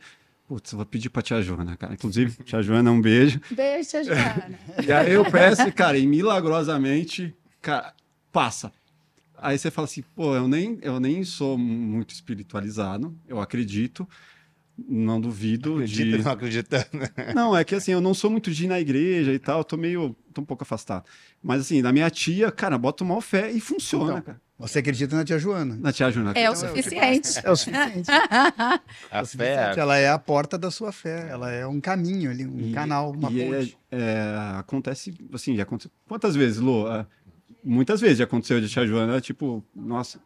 Putz, eu vou pedir pra tia Joana, cara. Inclusive, <laughs> tia Joana, um beijo. Beijo, tia Joana. <laughs> E aí eu peço, e, cara, e milagrosamente, cara, passa. Aí você fala assim, pô, eu nem, eu nem sou muito espiritualizado, eu acredito, não duvido Acredita de... não acreditando. <laughs> Não, é que assim, eu não sou muito de ir na igreja e tal, eu tô meio, tô um pouco afastado. Mas assim, na minha tia, cara, bota uma fé e funciona, Então. cara. Você acredita na tia Joana? Na tia Juna. É o é o suficiente. É o suficiente. <laughs> A É o fé, suficiente. Ela é a porta da sua fé. Ela é um caminho ali, um E- canal, uma e é- ponte. é, acontece, assim, já aconteceu. Quantas vezes, Lu? Ah, Muitas vezes já aconteceu de tia Joana, tipo, nossa.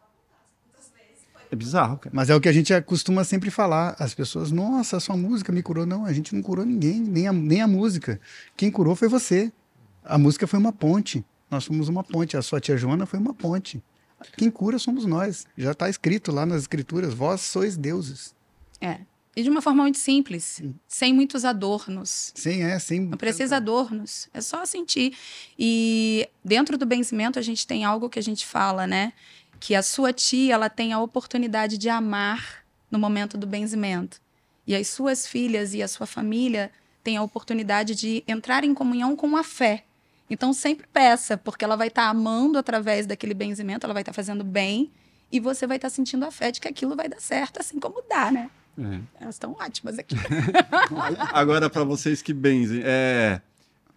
É bizarro, cara. Mas é o que a gente costuma sempre falar. As pessoas, nossa, a sua música me curou. Não, a gente não curou ninguém, nem a, nem a música. Quem curou foi você. A música foi uma ponte. Nós somos uma ponte. A sua tia Joana foi uma ponte. Quem cura somos nós. Já está escrito lá nas escrituras: vós sois deuses. É. E de uma forma muito simples, sem muitos adornos. Sim, é, sim. Não precisa adornos, é só sentir. E dentro do benzimento a gente tem algo que a gente fala, né? Que a sua tia, ela tem a oportunidade de amar no momento do benzimento. E as suas filhas e a sua família têm a oportunidade de entrar em comunhão com a fé. Então sempre peça, porque ela vai estar amando através daquele benzimento, ela vai estar fazendo bem e você vai estar sentindo a fé de que aquilo vai dar certo, assim como dá, né? É. Elas estão ótimas aqui. <laughs> Agora, para vocês que benzem, é,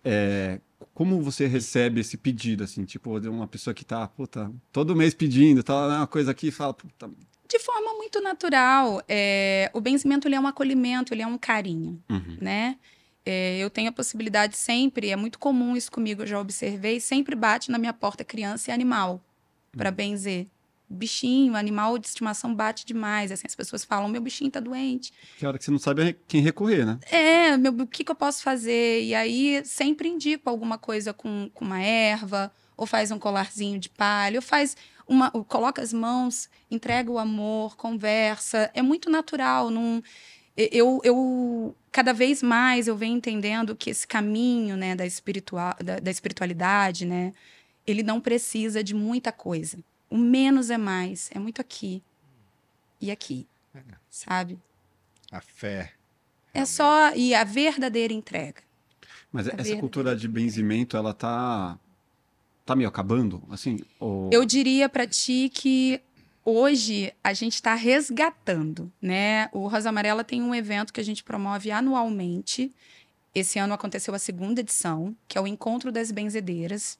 é, como você recebe esse pedido, assim, tipo, de uma pessoa que tá, puta, todo mês pedindo, tá lá uma coisa aqui e fala, puta, De forma muito natural. é, o benzimento ele é um acolhimento, ele é um carinho, Uhum. né? É, eu tenho a possibilidade sempre, é muito comum isso comigo, eu já observei, sempre bate na minha porta criança e animal para benzer. Bichinho, animal de estimação bate demais. Assim, as pessoas falam: meu bichinho tá doente. que hora que você não sabe a quem recorrer, né? É, meu, o que, que eu posso fazer? E aí sempre indico alguma coisa com, com uma erva, ou faz um colarzinho de palha, ou faz uma. ou coloca as mãos, entrega o amor, conversa. É muito natural. Não, eu, eu cada vez mais eu venho entendendo que esse caminho né, da, espiritual, da, da espiritualidade, né, ele não precisa de muita coisa. O menos é mais, é muito aqui e aqui, sabe? a fé. É só e a verdadeira entrega. Mas É essa cultura de benzimento, ela tá, tá meio acabando, assim? Ou... Eu diria para ti que hoje a gente está resgatando, né? O Rosa Amarela tem um evento que a gente promove anualmente. Esse ano aconteceu a segunda edição, que é o Encontro das Benzedeiras.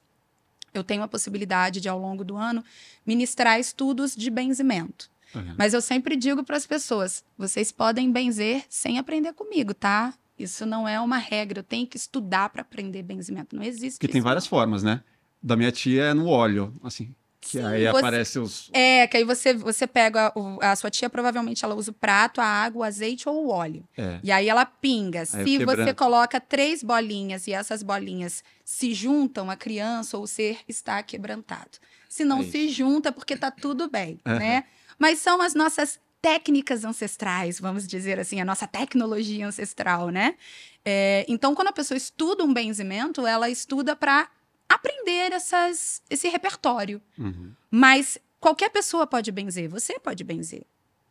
Eu tenho a possibilidade de, ao longo do ano, ministrar estudos de benzimento. Uhum. Mas eu sempre digo para as pessoas: vocês podem benzer sem aprender comigo, tá? Isso não é uma regra. Eu tenho que estudar para aprender benzimento. Não existe. Porque tem várias formas, né? Da minha tia é no óleo, assim. Que Sim, aí você- aparece os. É, que aí você, você pega o- a sua tia, provavelmente ela usa o prato, a água, o azeite ou o óleo. É. E aí ela pinga. Se eu você coloca três bolinhas e essas bolinhas se juntam, a criança ou o ser está quebrantado. Se não se junta, porque tá tudo bem, <laughs> né? Mas são as nossas técnicas ancestrais, vamos dizer assim, a nossa tecnologia ancestral, né? É, então, quando a pessoa estuda um benzimento, ela estuda para aprender essas, esse repertório. Uhum. Mas qualquer pessoa pode benzer, você pode benzer.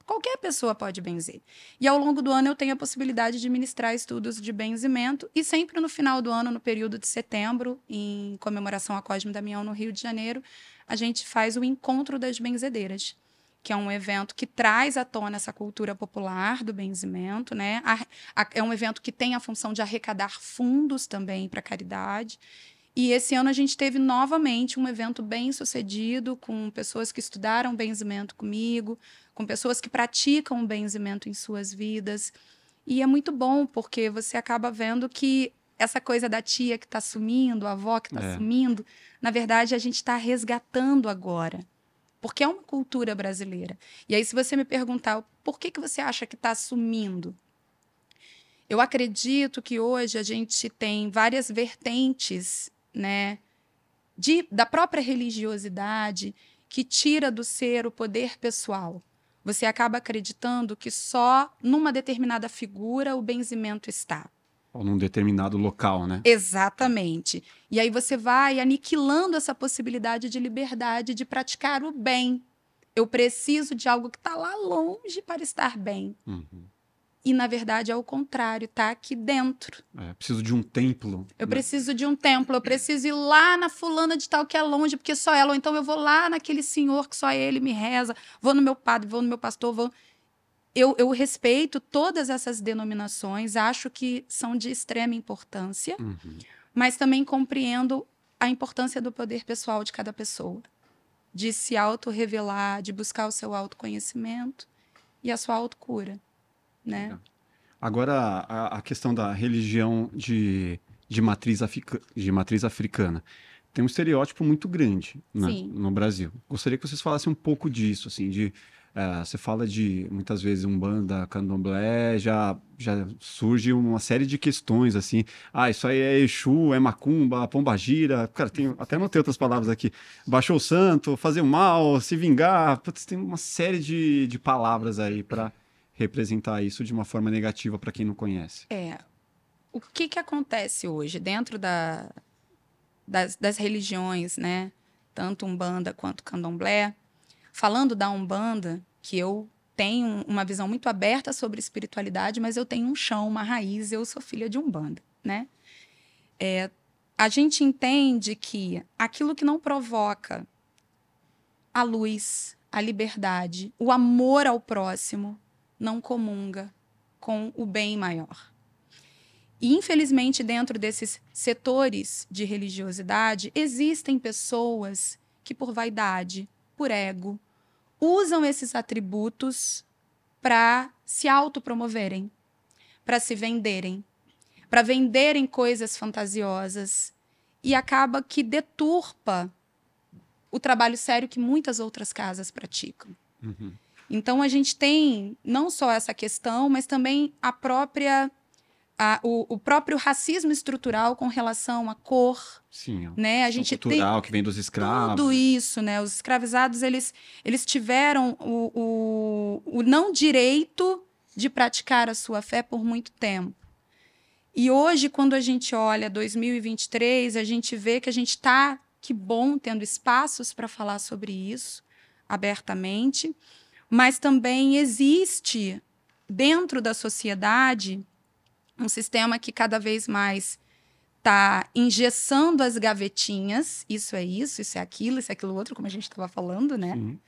Qualquer pessoa pode benzer. E ao longo do ano eu tenho a possibilidade de ministrar estudos de benzimento e sempre no final do ano, no período de setembro, em comemoração a Cosme Damião no Rio de Janeiro, a gente faz o Encontro das Benzedeiras, que é um evento que traz à tona essa cultura popular do benzimento, né? É um evento que tem a função de arrecadar fundos também para caridade. E esse ano a gente teve novamente um evento bem sucedido, com pessoas que estudaram benzimento comigo, com pessoas que praticam o benzimento em suas vidas. E é muito bom, porque você acaba vendo que essa coisa da tia que está sumindo, a avó que está É. sumindo, na verdade a gente está resgatando agora. porque é uma cultura brasileira. E aí, se você me perguntar por que, que você acha que está sumindo, eu acredito que hoje a gente tem várias vertentes, né, de, da própria religiosidade que tira do ser o poder pessoal. Você acaba acreditando que só numa determinada figura o benzimento está. Ou num determinado local, né? Exatamente. E aí você vai aniquilando essa possibilidade de liberdade de praticar o bem. Eu preciso de algo que está lá longe para estar bem. Uhum. E, na verdade, é o contrário, está aqui dentro. É, preciso de um templo. Eu né? preciso de um templo, eu preciso ir lá na fulana de tal que é longe, porque só ela. Ou então eu vou lá naquele senhor que só ele me reza, vou no meu padre, vou no meu pastor, vou. Eu, eu respeito todas essas denominações, acho que são de extrema importância, Uhum. mas também compreendo a importância do poder pessoal de cada pessoa, de se auto-revelar, de buscar o seu autoconhecimento e a sua autocura, né? Agora, a, a questão da religião de, de, matriz africa- de matriz africana. Tem um estereótipo muito grande né, no Brasil. Gostaria que vocês falassem um pouco disso, assim, de... eh, você fala de, muitas vezes, umbanda, candomblé, já, já surge uma série de questões, assim. Ah, isso aí é Exu, é Macumba, Pombagira. Cara, tem, até não tem outras palavras aqui. Baixou o santo, fazer o mal, se vingar. Putz, tem uma série de, de palavras aí para representar isso de uma forma negativa para quem não conhece. É. O que, que acontece hoje dentro da, das, das religiões, né? Tanto Umbanda quanto Candomblé. Falando da Umbanda, que eu tenho uma visão muito aberta sobre espiritualidade, mas eu tenho um chão, uma raiz, eu sou filha de Umbanda, né? É, a gente entende que aquilo que não provoca a luz, a liberdade, o amor ao próximo, não comunga com o bem maior. E, infelizmente, dentro desses setores de religiosidade, existem pessoas que, por vaidade, por ego, usam esses atributos para se autopromoverem, para se venderem, para venderem coisas fantasiosas e acaba que deturpa o trabalho sério que muitas outras casas praticam. Uhum. Então a gente tem não só essa questão, mas também a própria a- o, o próprio racismo estrutural com relação à cor, Sim, né? A gente tem cultural que vem dos escravos. tudo isso, né? Os escravizados eles, eles tiveram o, o, o não direito de praticar a sua fé por muito tempo. E hoje, quando a gente olha 2023, a gente vê que a gente está, que bom, tendo espaços para falar sobre isso abertamente, mas também existe dentro da sociedade um sistema que cada vez mais está engessando as gavetinhas, isso é isso, isso é aquilo, isso é aquilo outro, como a gente estava falando, né? Sim.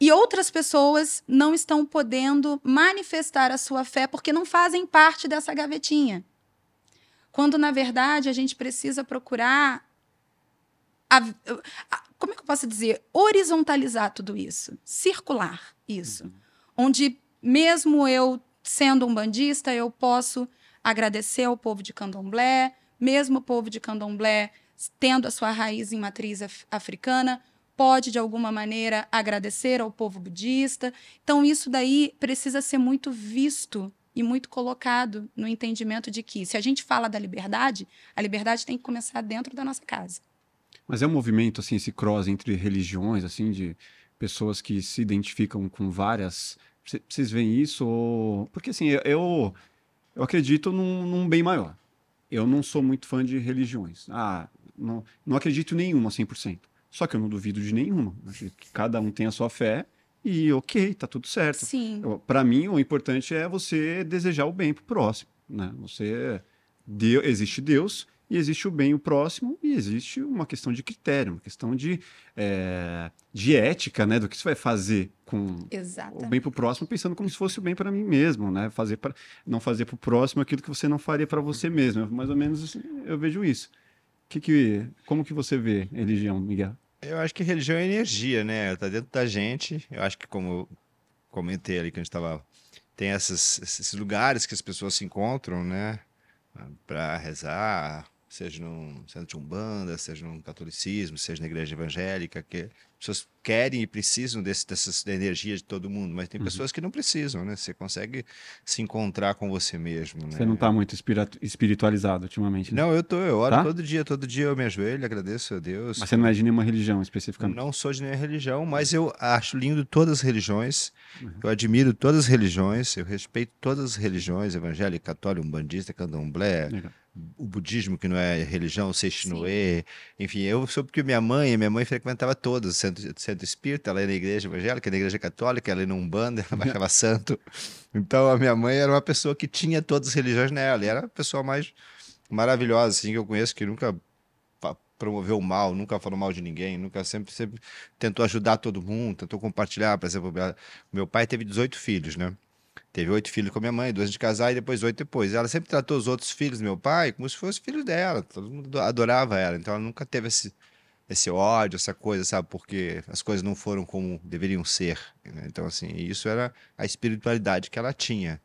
E outras pessoas não estão podendo manifestar a sua fé porque não fazem parte dessa gavetinha. Quando, na verdade, a gente precisa procurar. a- a- como é que eu posso dizer? Horizontalizar tudo isso, circular isso. Onde, mesmo eu sendo um bandista, eu posso agradecer ao povo de candomblé, mesmo o povo de candomblé tendo a sua raiz em matriz af- africana, pode, de alguma maneira, agradecer ao povo budista. Então, isso daí precisa ser muito visto e muito colocado no entendimento de que, se a gente fala da liberdade, a liberdade tem que começar dentro da nossa casa. Mas é um movimento, assim, esse cross entre religiões, assim, de pessoas que se identificam com várias. Cê- Vocês veem isso? Ou... Porque, assim, eu- eu, acredito num, num bem maior. Eu não sou muito fã de religiões. Ah, não, não acredito em nenhuma 100%. Só que eu não duvido de nenhuma. Acredito que cada um tem a sua fé e, ok, tá tudo certo. Sim. Para mim, o importante é você desejar o bem pro próximo, né? Você Deu- existe Deus e existe o bem o próximo e existe uma questão de critério, uma questão de, é, de ética, né? Do que você vai fazer com o Exatamente. bem pro próximo, pensando como se fosse o bem para mim mesmo, né? Fazer para não fazer pro próximo aquilo que você não faria para você mesmo. Mais ou menos assim, eu vejo isso. Que que, como que você vê religião, Miguel? Eu acho que religião é energia, né? Tá dentro da gente. Eu acho que, como eu comentei ali que a gente tava. Tem essas, esses lugares que as pessoas se encontram, né? Para rezar, seja num centro de umbanda, seja num catolicismo, seja na igreja evangélica, que as pessoas querem e precisam desse, dessas energias de todo mundo, mas tem Uhum. pessoas que não precisam, né? Você consegue se encontrar com você mesmo, né? Você não tá muito espiritu- espiritualizado ultimamente, né? Não, eu tô, eu oro Tá? todo dia, todo dia eu me ajoelho, agradeço a Deus. Mas você não é de nenhuma religião especificamente. Não sou de nenhuma religião, mas eu acho lindo todas as religiões. Uhum. Eu admiro todas as religiões, eu respeito todas as religiões, evangélico, católico, umbandista, candomblé, Legal. O budismo, que não é religião, Seixinoe, enfim, eu sou porque minha mãe, minha mãe frequentava todas, centro, centro espírita, ela ia na igreja evangélica, na igreja católica, ela ia na Umbanda, <laughs> ela baixava santo. Então a minha mãe era uma pessoa que tinha todas as religiões nela, e era a pessoa mais maravilhosa, assim, que eu conheço, que nunca promoveu o mal, nunca falou mal de ninguém, nunca sempre, sempre tentou ajudar todo mundo, tentou compartilhar, por exemplo, meu pai teve 18 filhos, né? Teve oito filhos com a minha mãe, dois de casar e depois oito depois. Ela sempre tratou os outros filhos do meu pai como se fossem filhos dela. Todo mundo adorava ela. Então ela nunca teve esse, esse ódio, essa coisa, sabe? Porque as coisas não foram como deveriam ser. né? Então, assim, isso era a espiritualidade que ela tinha.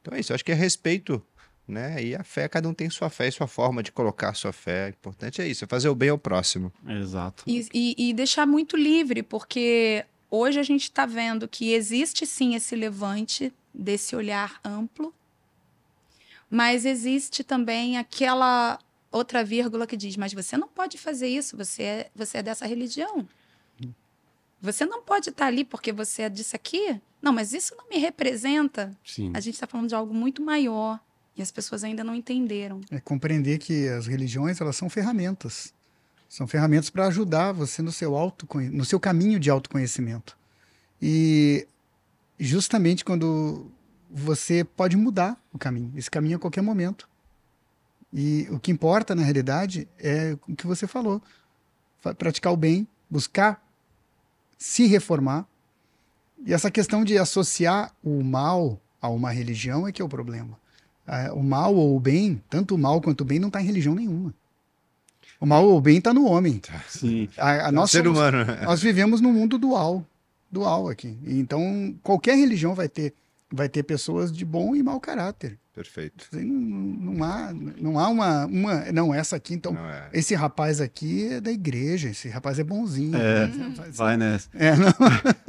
Então é isso. Eu acho que é respeito, né? E a fé, cada um tem sua fé e sua forma de colocar a sua fé. O importante é isso, é fazer o bem ao próximo. Exato. E, e- e deixar muito livre, porque hoje a gente está vendo que existe sim esse levante desse olhar amplo, mas existe também aquela outra vírgula que diz: mas você não pode fazer isso, você é, você é dessa religião. Você não pode estar ali porque você é disso aqui. Não, mas isso não me representa. Sim. A gente está falando de algo muito maior e as pessoas ainda não entenderam. É compreender que as religiões elas são ferramentas. São ferramentas para ajudar você no seu, autoconhe- no seu caminho de autoconhecimento. E justamente quando você pode mudar o caminho, esse caminho a qualquer momento. E o que importa, na realidade, é o que você falou. Fa- Praticar o bem, buscar se reformar. E essa questão de associar o mal a uma religião é que é o problema. Ah, o mal ou o bem, tanto o mal quanto o bem, não está em religião nenhuma. O mal ou o bem está no homem. Sim. A, a nós, ser somos- humano. né? nós vivemos num mundo dual, dual aqui. Então, qualquer religião vai ter, vai ter pessoas de bom e mau caráter. Perfeito. Não, não há, não há uma, uma. Não, essa aqui, então. Não é. Esse rapaz aqui é da igreja, esse rapaz é bonzinho. É, Esse rapaz- vai nessa. É, não.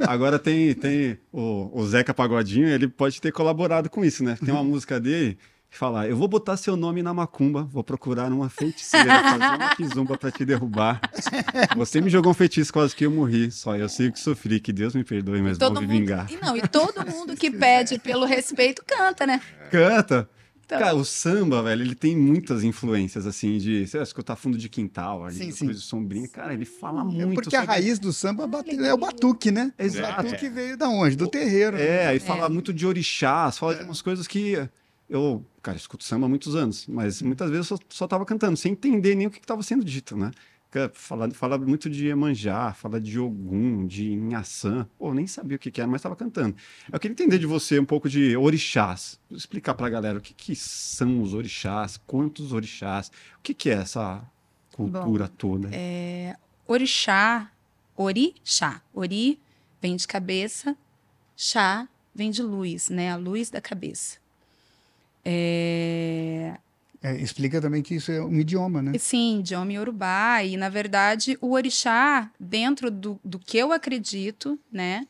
<laughs> Agora tem, tem o, o Zeca Pagodinho, ele pode ter colaborado com isso, né? Tem uma música dele que fala: Eu vou botar seu nome na macumba, vou procurar uma feiticeira, fazer uma kizumba pra te derrubar. <laughs> Você me jogou um feitiço, quase que eu morri. Só eu sei que sofri, que Deus me perdoe, mas vou me mundo, vingar. e não, e todo mundo que pede pelo respeito canta, né? <laughs> Canta! Então. Cara, o samba, velho, ele tem muitas influências, assim, de, sei lá, escutar fundo de quintal, ali, Sim, sim. coisa sombrinha. Cara, ele fala É muito. porque a sobre- raiz do samba é o batuque, né? Exato. O batuque veio da onde? Do terreiro. É, aí fala muito de orixás, fala de umas coisas que eu, cara, escuto samba há muitos anos, mas muitas vezes eu só, só tava cantando, sem entender nem o que estava sendo dito, né? Fala, fala muito de Emanjá, fala de Ogum, de Inhaçã. Pô, nem sabia o que, que era, mas estava cantando. Eu queria entender de você um pouco de orixás. Explicar pra galera o que, que são os orixás, quantos orixás, o que, que é essa cultura toda. Orixá, orixá. Ori vem de cabeça, chá vem de luz, né? A luz da cabeça. É... É, explica também que isso é um idioma, né? Sim, idioma Yorubá. E, na verdade, o orixá, dentro do, do que eu acredito, né?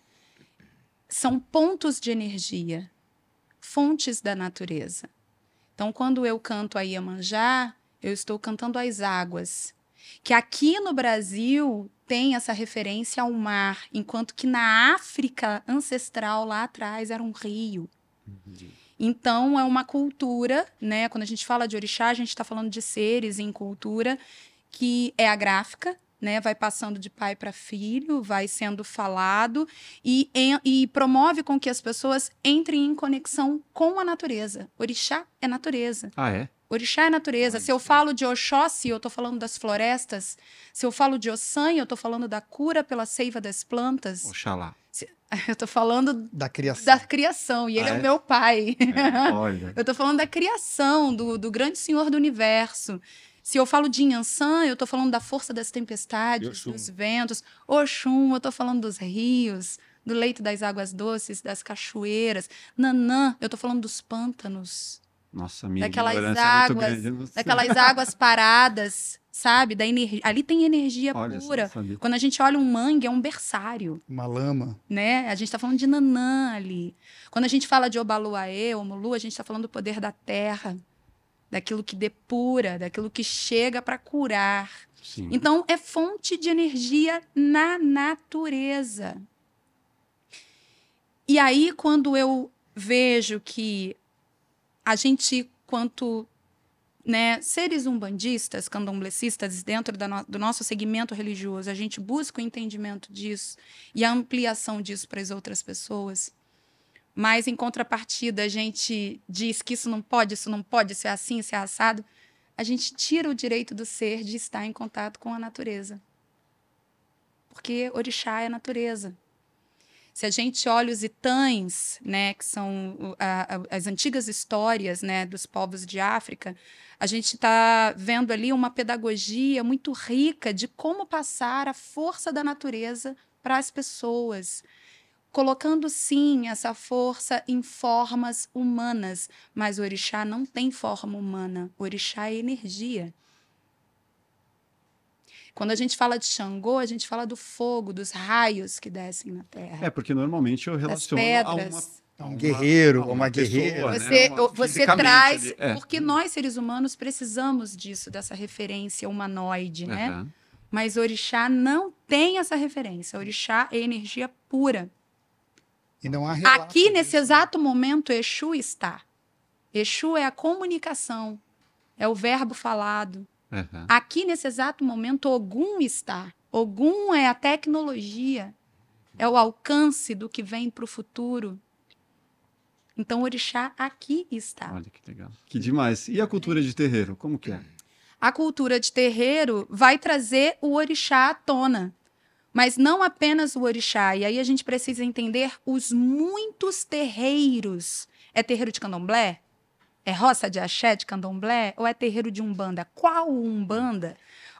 São pontos de energia, fontes da natureza. Então, quando eu canto a Iemanjá, eu estou cantando as águas. Que aqui no Brasil tem essa referência ao mar, enquanto que na África ancestral, lá atrás, era um rio. Então, é uma cultura, né? Quando a gente fala de orixá, a gente está falando de seres em cultura que é a gráfica, né? Vai passando de pai para filho, vai sendo falado e, em- e promove com que as pessoas entrem em conexão com a natureza. Orixá é natureza. Ah, é? Orixá é natureza. Se eu falo de Oxóssi, eu estou falando das florestas. Se eu falo de Ossan, eu estou falando da cura pela seiva das plantas. Oxalá. <laughs> Eu estou falando Da criação. da criação, e ele Ah, é é? meu pai. Olha. <laughs> Eu tô falando da criação, do, do grande senhor do universo. Se eu falo de Inhansã, eu tô falando da força das tempestades, dos ventos. Oxum, eu tô falando dos rios, do leito das águas doces, das cachoeiras. Nanã, eu tô falando dos pântanos. Nossa, minha daquelas é muito águas, sei. daquelas águas <laughs> paradas, sabe? Da energia. Ali tem energia Olha, pura. Quando a gente olha um mangue, é um berçário, Uma lama. né? A gente está falando de Nanã ali. Quando a gente fala de Obaluaê, Omulu, a gente está falando do poder da terra, daquilo que depura, daquilo que chega para curar. Sim. Então, é fonte de energia na natureza. E aí, quando eu vejo que a gente, quanto né, seres umbandistas, candomblecistas, dentro no- do nosso segmento religioso, a gente busca o entendimento disso e a ampliação disso para as outras pessoas. Mas, em contrapartida, a gente diz que isso não pode, isso não pode, isso é assim, isso é assado a gente tira o direito do ser de estar em contato com a natureza. Porque orixá é natureza. Se a gente olha os itãs, né, que são a- a- as antigas histórias né, dos povos de África, a gente está vendo ali uma pedagogia muito rica de como passar a força da natureza para as pessoas, colocando sim essa força em formas humanas, mas o orixá não tem forma humana. O orixá é energia. Quando a gente fala de Xangô, a gente fala do fogo, dos raios que descem na terra. É, porque normalmente eu relaciono a uma. É um guerreiro, a uma, pessoa, guerreira. né? Você, Uma- você traz, é. porque nós seres humanos precisamos disso, dessa referência humanoide, né? Aham. Mas orixá não tem essa referência. Orixá é energia pura. E não há relato Aqui, nesse disso. exato momento, Exu está. Exu é a comunicação, é o verbo falado. Aham. Aqui, nesse exato momento, Ogum está. Ogum é a tecnologia, é o alcance do que vem para o futuro. Então, o orixá aqui está. Olha que legal. Que demais. E a cultura de terreiro, como que é? A cultura de terreiro vai trazer o orixá à tona. Mas não apenas o orixá. E aí a gente precisa entender os muitos terreiros. É terreiro de candomblé? É roça de axé de candomblé? Ou é terreiro de umbanda? Qual umbanda?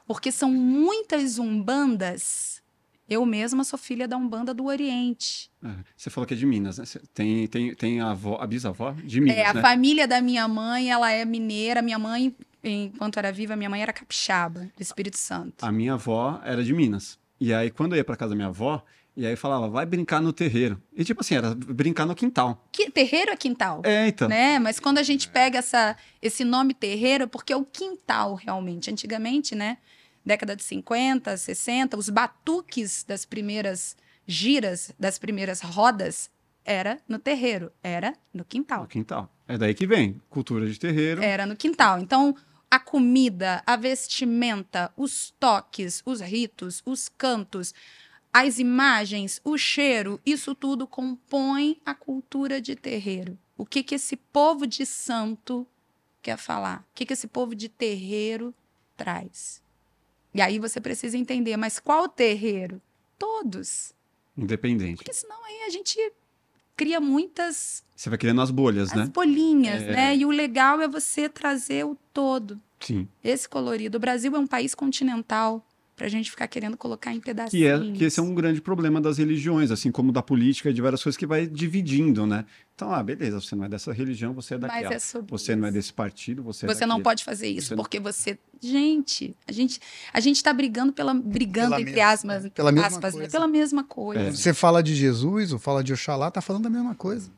Porque são muitas umbandas. Eu mesma sou filha da umbanda do Oriente. É, Você falou que é de Minas, né? Tem, tem, tem a, avó, a bisavó de Minas, É, a né? família da minha mãe, ela é mineira. Minha mãe, enquanto era viva, minha mãe era capixaba, do Espírito Santo. A minha avó era de Minas. E aí, quando eu ia pra casa da minha avó, e aí falava, vai brincar no terreiro. E tipo assim, era brincar no quintal. Que, terreiro é quintal. É, então. Né? Mas quando a gente pega essa, esse nome terreiro, porque é o quintal realmente. Antigamente, né? Década de 50, 60, os batuques das primeiras giras, das primeiras rodas, era no terreiro, era no No quintal. quintal. É daí que vem. Cultura de terreiro. Era no quintal. Então, a comida, a vestimenta, os toques, os ritos, os cantos, as imagens, o cheiro, isso tudo compõe a cultura de terreiro. O que que esse povo de santo quer falar? O que que esse povo de terreiro traz? E aí você precisa entender, mas qual terreiro? Todos. Independente. Porque senão aí a gente cria muitas Você vai criando as bolhas, as né? bolinhas, É. né? E o legal é você trazer o todo, Sim. esse colorido. O Brasil é um país continental pra gente ficar querendo colocar em Que, pedacinhos. é, que esse é um grande problema das religiões, assim como da política e de várias coisas que vai dividindo, né? Então, ah, beleza, você não é dessa religião, você é Mas daquela. é sobre Você não é isso. desse partido, você é Você não pode fazer isso, Você não- porque você. Gente, a gente, a gente tá brigando pela. brigando, Pela entre mesma- aspas, pela mesma aspas, né? coisa. pela mesma coisa. É. Você fala de Jesus ou fala de Oxalá, tá falando da mesma coisa.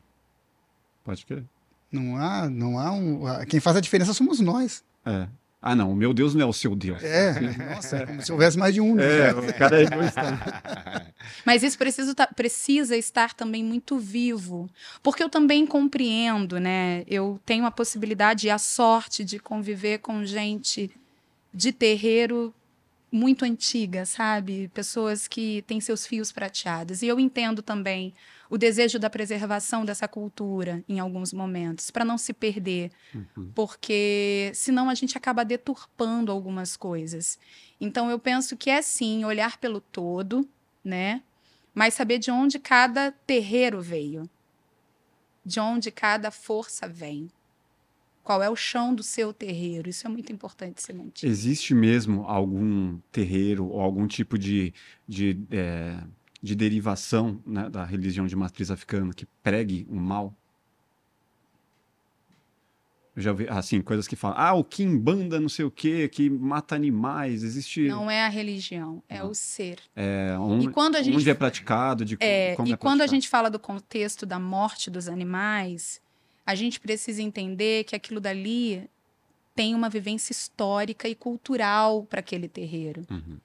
Pode crer. Não há, não há um. a- Quem faz a diferença somos nós. É. Ah, não, o meu Deus não é o seu Deus. É, nossa, é como se houvesse mais de um. né? É, o cara é. <laughs> Mas isso precisa, ta- precisa estar também muito vivo. Porque eu também compreendo, né? Eu tenho a possibilidade e a sorte de conviver com gente de terreiro muito antiga, sabe? Pessoas que têm seus fios prateados. E eu entendo também o desejo da preservação dessa cultura em alguns momentos, para não se perder, Uhum. porque senão a gente acaba deturpando algumas coisas. Então eu penso que é sim olhar pelo todo, né? Mas saber de onde cada terreiro veio, de onde cada força vem. Qual é o chão do seu terreiro? Isso é muito importante ser mantido. Existe mesmo algum terreiro ou algum tipo de, de, é, de derivação né, da religião de matriz africana que pregue o mal? Eu já vi, assim, coisas que falam, ah, o Kimbanda não sei o quê, que mata animais, existe... Não é a religião, é o ser. É, onde, E quando a gente onde é praticado, de É, como e é quando a gente fala do contexto da morte dos animais, a gente precisa entender que aquilo dali tem uma vivência histórica e cultural para aquele terreiro. Uhum.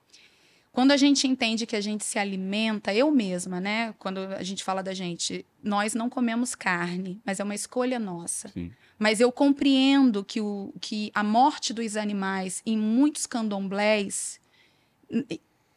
Quando a gente entende que a gente se alimenta, eu mesma, né? Quando a gente fala da gente, nós não comemos carne, mas é uma escolha nossa. Sim. Mas eu compreendo que, o, que a morte dos animais em muitos candomblés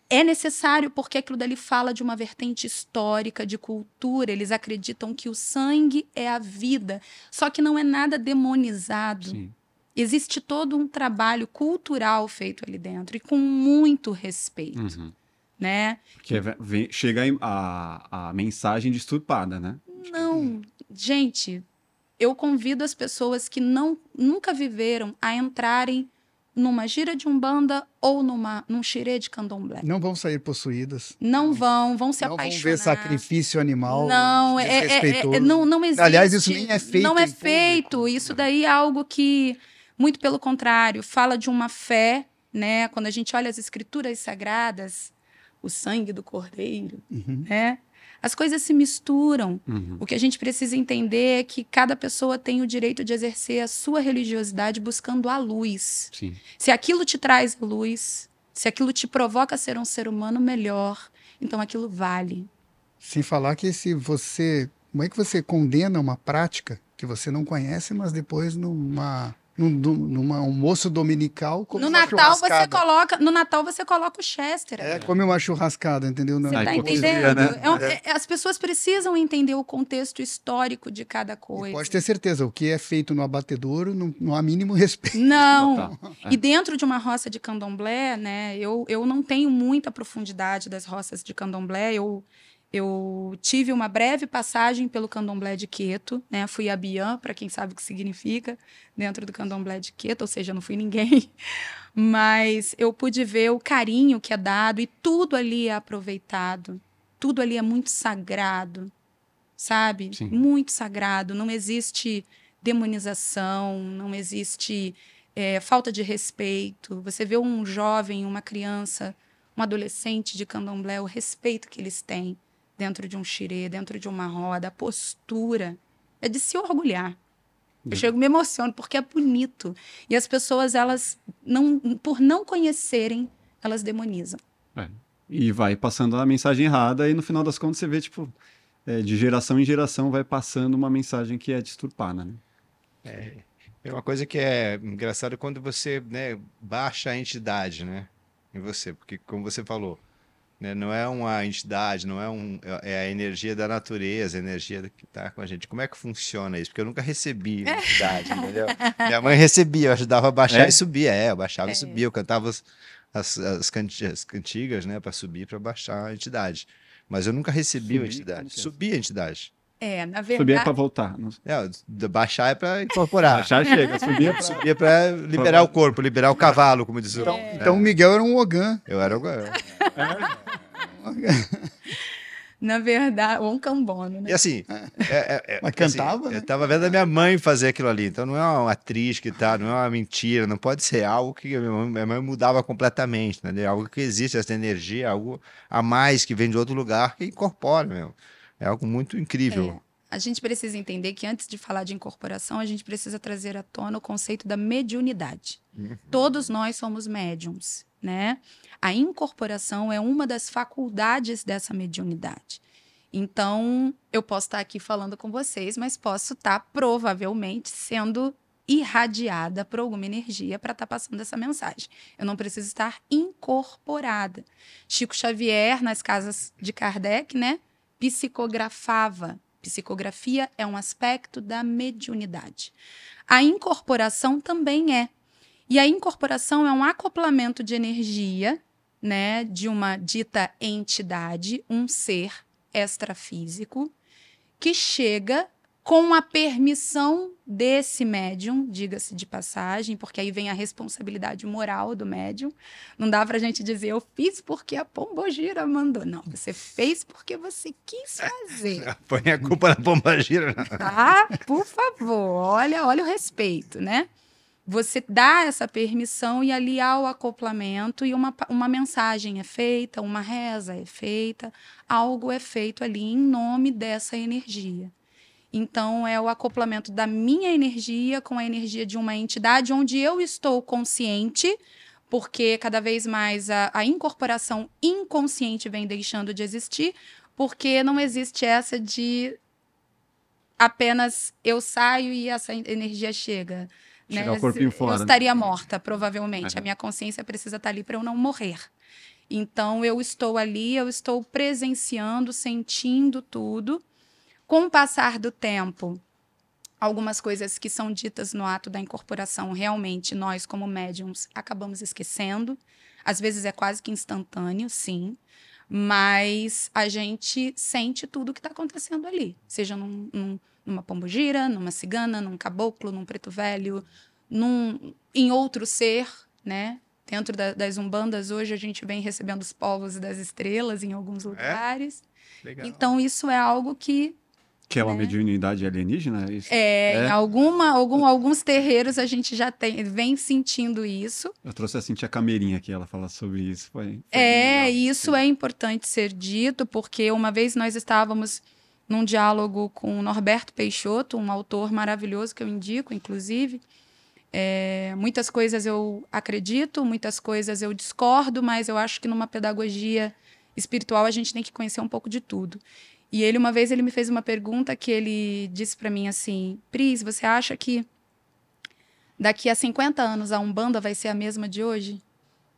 é necessário porque aquilo dali fala de uma vertente histórica, de cultura. Eles acreditam que o sangue é a vida, só que não é nada demonizado. Sim. Existe todo um trabalho cultural feito ali dentro e com muito respeito, Uhum. né? Porque vem- chega a, a, mensagem disturpada, né? Não, gente, eu convido as pessoas que não nunca viveram a entrarem numa gira de umbanda ou numa num xirê de candomblé. Não vão sair possuídas. Não vão, vão se não vão apaixonar. ver sacrifício animal. Não, é, é- é- é- não, não existe. Aliás, isso nem é feito Não é em público. feito. Isso daí é algo que, muito pelo contrário, fala de uma fé, né? Quando a gente olha as escrituras sagradas, o sangue do cordeiro, Uhum. né? As coisas se misturam. Uhum. O que a gente precisa entender é que cada pessoa tem o direito de exercer a sua religiosidade buscando a luz. Sim. Se aquilo te traz luz, se aquilo te provoca a ser um ser humano melhor, então aquilo vale. Sem falar que se você. Como é que você condena uma prática que você não conhece, mas depois numa. Num, num- numa almoço dominical. come no uma Natal você coloca, no Natal você coloca o Chester. É, come uma churrascada, entendeu? Não, Você A tá entendendo? né? É um- é- as pessoas precisam entender o contexto histórico de cada E coisa. Pode ter certeza, o que é feito no abatedouro não, não há mínimo <laughs> respeito. Não. Total. E dentro de uma roça de candomblé, né, eu, eu não tenho muita profundidade das roças de candomblé. Eu, eu tive uma breve passagem pelo candomblé de Queto, né? Fui a Bian, para quem sabe o que significa, dentro do candomblé de Queto, ou seja, não fui ninguém. <laughs> Mas eu pude ver o carinho que é dado e tudo ali é aproveitado. Tudo ali é muito sagrado, sabe? Sim. Muito sagrado. Não existe demonização, não existe é, falta de respeito. Você vê um jovem, uma criança, um adolescente de candomblé, o respeito que eles têm dentro de um xirê, dentro de uma roda, a postura. É de se orgulhar. Eu Uhum. chego e me emociono porque é bonito. E as pessoas, elas, não, por não conhecerem, elas demonizam. E vai passando a mensagem errada, e no final das contas você vê, tipo, é, de geração em geração vai passando uma mensagem que é disturpada, né? É uma coisa que é engraçado quando você né, baixa a entidade, né? Em você, porque como você falou, né, não é uma entidade, não é um, é a energia da natureza, a energia que está com a gente. Como é que funciona isso? Porque eu nunca recebi entidade, entendeu? <laughs> Minha mãe recebia, eu ajudava a baixar É? e subia, é, eu baixava É. e subia, eu cantava as, as, as canti- as cantigas, né, para subir, para baixar a entidade. Mas eu nunca recebi a Subir? entidade. É? Subia a entidade. É, na Subir é verdade. pra voltar. Não- É, baixar é para incorporar. Já chega, <laughs> subir é pra... Subia para liberar o corpo, liberar o cavalo, como diz o. Então, É. então o Miguel era um Ogã. Eu era o. eu- <laughs> Na verdade, ou um cambono, né? E assim. é- é- é- Mas assim, cantava, né? Eu tava vendo a minha mãe fazer aquilo ali. Então não é uma atriz que tá, não é uma mentira, não pode ser algo que a minha mãe, minha mãe mudava completamente, entendeu? Algo que existe, essa energia, algo a mais que vem de outro lugar que incorpora, meu. É algo muito incrível. A gente precisa entender que antes de falar de incorporação, a gente precisa trazer à tona o conceito da mediunidade. Todos nós somos médiums, né? A incorporação é uma das faculdades dessa mediunidade. Então, eu posso estar aqui falando com vocês, mas posso estar provavelmente sendo irradiada por alguma energia para estar passando essa mensagem. Eu não preciso estar incorporada. Chico Xavier, nas casas de Kardec, né, psicografava. Psicografia é um aspecto da mediunidade. A incorporação também é. E a incorporação é um acoplamento de energia, né, de uma dita entidade, um ser extrafísico, que chega com a permissão desse médium, diga-se de passagem, porque aí vem a responsabilidade moral do médium. Não dá pra gente dizer, eu fiz porque a pombogira mandou. Não, você fez porque você quis fazer. <laughs> Põe a culpa na pombagira. Tá? Por favor, olha, olha o respeito, né? Você dá essa permissão e ali há o acoplamento e uma, uma mensagem é feita, uma reza é feita, algo é feito ali em nome dessa energia. Então, é o acoplamento da minha energia com a energia de uma entidade onde eu estou consciente, porque cada vez mais a, a incorporação inconsciente vem deixando de existir, porque não existe essa de apenas eu saio e essa energia chega. Né? Corpinho fora, Eu né? estaria morta, provavelmente. Uhum. A minha consciência precisa estar ali para eu não morrer. Então, eu estou ali, eu estou presenciando, sentindo tudo. Com o passar do tempo, algumas coisas que são ditas no ato da incorporação, realmente, nós, como médiums, acabamos esquecendo. Às vezes é quase que instantâneo, sim. Mas a gente sente tudo que está acontecendo ali. Seja num, num, numa pombogira, numa cigana, num caboclo, num preto velho, num, em outro ser, né? Dentro da, das umbandas, hoje a gente vem recebendo os povos das estrelas em alguns lugares. Legal. Então, isso é algo que Que é uma né? mediunidade alienígena? é Isso? é, É? em alguma, algum, alguns terreiros a gente já tem, vem sentindo isso. Eu trouxe a Cintia Cameirinha aqui, ela fala sobre isso. Foi, foi É, isso é importante ser dito, porque uma vez nós estávamos num diálogo com o Norberto Peixoto, um autor maravilhoso que eu indico, inclusive. É, muitas coisas eu acredito, muitas coisas eu discordo, mas eu acho que numa pedagogia espiritual a gente tem que conhecer um pouco de tudo. E ele, uma vez, ele me fez uma pergunta que ele disse para mim assim: Pris, você acha que daqui a 50 anos a Umbanda vai ser a mesma de hoje?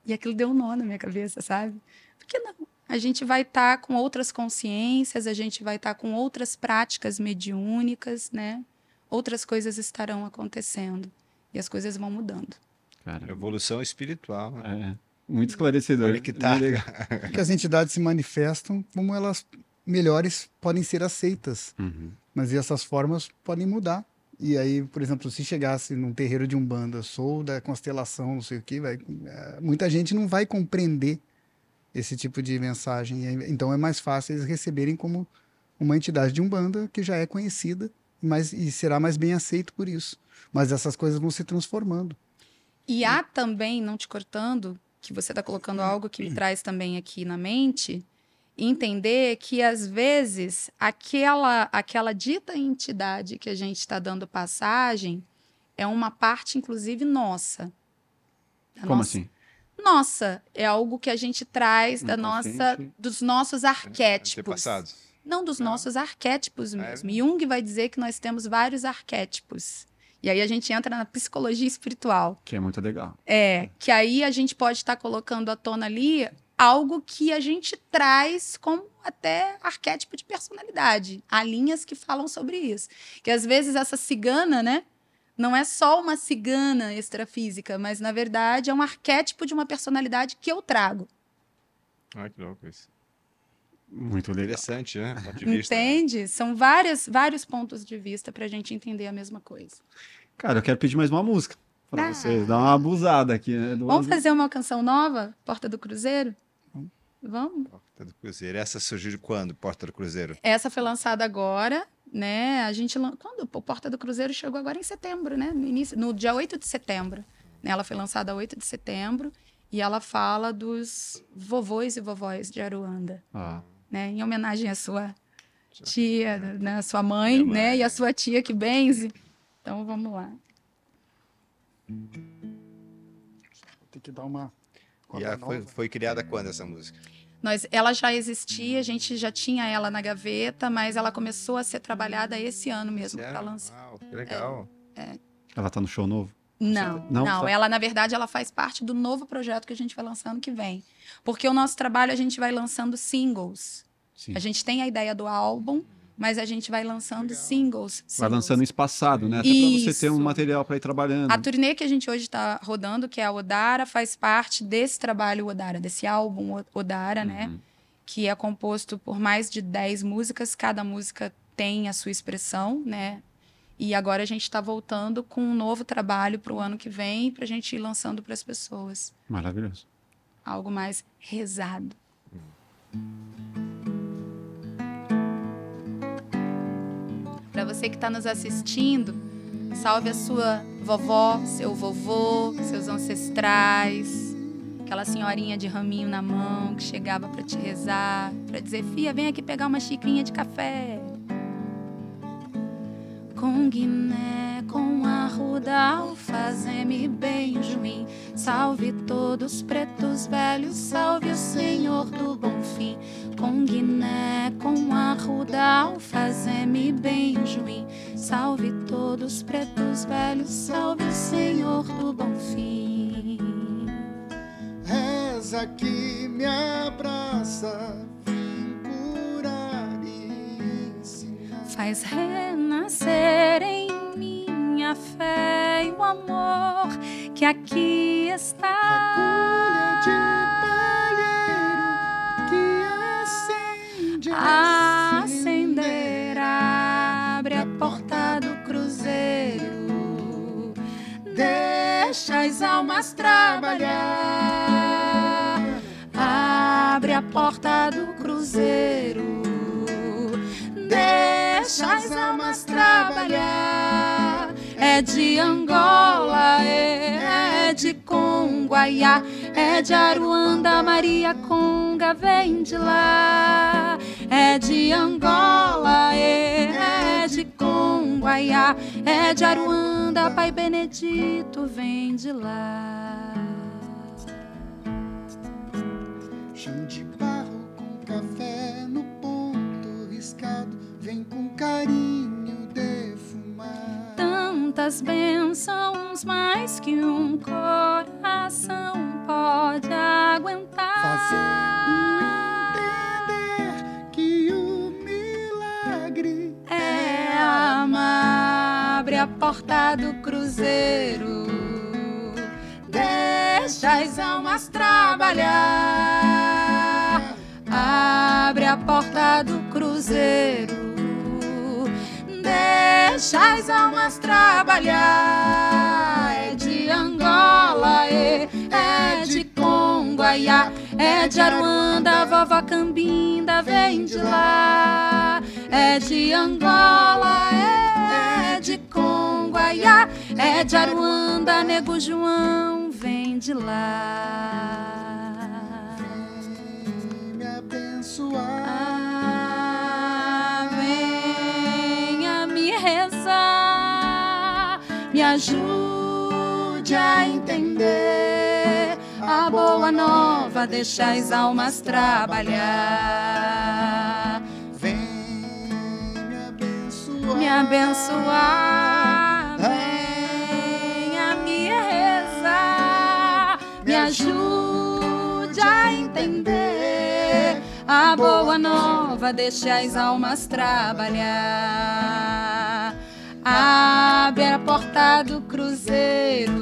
E aquilo deu um nó na minha cabeça, sabe? Por que não? A gente vai estar com outras consciências, a gente vai estar com outras práticas mediúnicas, né? Outras coisas estarão acontecendo e as coisas vão mudando. Cara, Evolução espiritual. né? é muito esclarecedor. Olha que tá. Que as entidades se manifestam como elas melhores podem ser aceitas, Uhum. mas essas formas podem mudar. E aí, por exemplo, se chegasse num terreiro de umbanda, sou da constelação, não sei o que, vai, eh, muita gente não vai compreender esse tipo de mensagem. Então é mais fácil eles receberem como uma entidade de umbanda que já é conhecida, mas e será mais bem aceito por isso. Mas essas coisas vão se transformando. E há também, não te cortando, que você está colocando algo que me traz também aqui na mente, entender que às vezes aquela aquela dita entidade que a gente está dando passagem é uma parte, inclusive, nossa. Como nossa- assim? Nossa, é algo que a gente traz da nossa, dos nossos arquétipos. Antepassados. Não, dos Não? nossos arquétipos É. mesmo. Jung vai dizer que nós temos vários arquétipos. E aí a gente entra na psicologia espiritual. Que é muito legal. É, que aí a gente pode estar colocando à tona ali algo que a gente traz como até arquétipo de personalidade. Há linhas que falam sobre isso. Que às vezes essa cigana, né? Não é só uma cigana extrafísica, mas na verdade é um arquétipo de uma personalidade que eu trago. Olha que louco isso. Muito. Interessante, né? Vista. Entende? São várias, vários pontos de vista para a gente entender a mesma coisa. Cara, eu quero pedir mais uma música pra Ah. vocês. Dar uma abusada aqui, né? Vamos fazer uma canção nova? Porta do Cruzeiro? Vamos? Porta do Cruzeiro. Essa surgiu de quando? Porta do Cruzeiro. Essa foi lançada agora, né? A gente quando o Porta do Cruzeiro chegou agora em setembro, né? No início, no dia 8 de setembro. né? Ela foi lançada 8 de setembro e ela fala dos vovôs e vovós de Aruanda, Ah, né? Em homenagem à sua tia, né? À sua mãe, Minha né? mãe. E à sua tia que benze. Então vamos lá. Tem que dar uma. E ela foi, foi criada quando essa música? Nós, ela já existia, a gente já tinha ela na gaveta, mas ela começou a ser trabalhada esse ano mesmo para lançar. Uau, que legal. ela tá no show novo? Não, Não, não, só- ela na verdade ela faz parte do novo projeto que a gente vai lançar ano que vem. Porque o nosso trabalho a gente vai lançando singles. Sim. A gente tem a ideia do álbum, mas a gente vai lançando singles. Vai singles. lançando espaçado, né? Até pra você ter um material pra ir trabalhando. A turnê que a gente hoje está rodando, que é a Odara, faz parte desse trabalho Odara, desse álbum O- Odara, né? Uhum. Que é composto por mais de 10 músicas. Cada música tem a sua expressão, né? E agora a gente está voltando com um novo trabalho para o ano que vem, para a gente ir lançando para as pessoas. Maravilhoso. Algo mais rezado. Para você que está nos assistindo, salve a sua vovó, seu vovô, seus ancestrais, aquela senhorinha de raminho na mão que chegava para te rezar, para dizer: "Fia, vem aqui pegar uma xicrinha de café" com Guiné, com arruda, alfazeme, benjuim. Salve todos pretos velhos, salve o Senhor do bom fim. Com Guiné, com arruda, alfazeme, benjuim. Salve todos pretos velhos, salve o Senhor do bom fim. Reza que me abraça, e. Faz renascer em minha fé e o amor que aqui está. Fagulha de palheiro que acende acender, abre a porta do cruzeiro, deixa as almas trabalhar, abre a porta do cruzeiro, deixa as almas trabalhar. É de Angola, é, é de Conguaiá, é de Aruanda, Maria Conga vem de lá. É de Angola, é, é de Conguaiá, é de Aruanda, Pai Benedito vem de lá. Chão de barro com café no ponto riscado, vem com carinho defumar. Tantas bênçãos mais que um coração pode aguentar. Fazendo entender que o milagre É amar, abre a porta do cruzeiro, deixa as almas trabalhar. Abre a porta do cruzeiro, deixa as almas trabalhar. É de Angola, é, é de Conguaiá, é de Aruanda, vovó Cambinda vem de lá. É de Angola, é de Conguaiá, é de Aruanda, nego João vem de lá. vem me abençoar. Ajude a entender a boa nova, deixa as almas trabalhar. Vem me abençoar. me abençoar, venha me rezar, me ajude a entender a boa nova, deixe as almas trabalhar. Abre a porta do cruzeiro,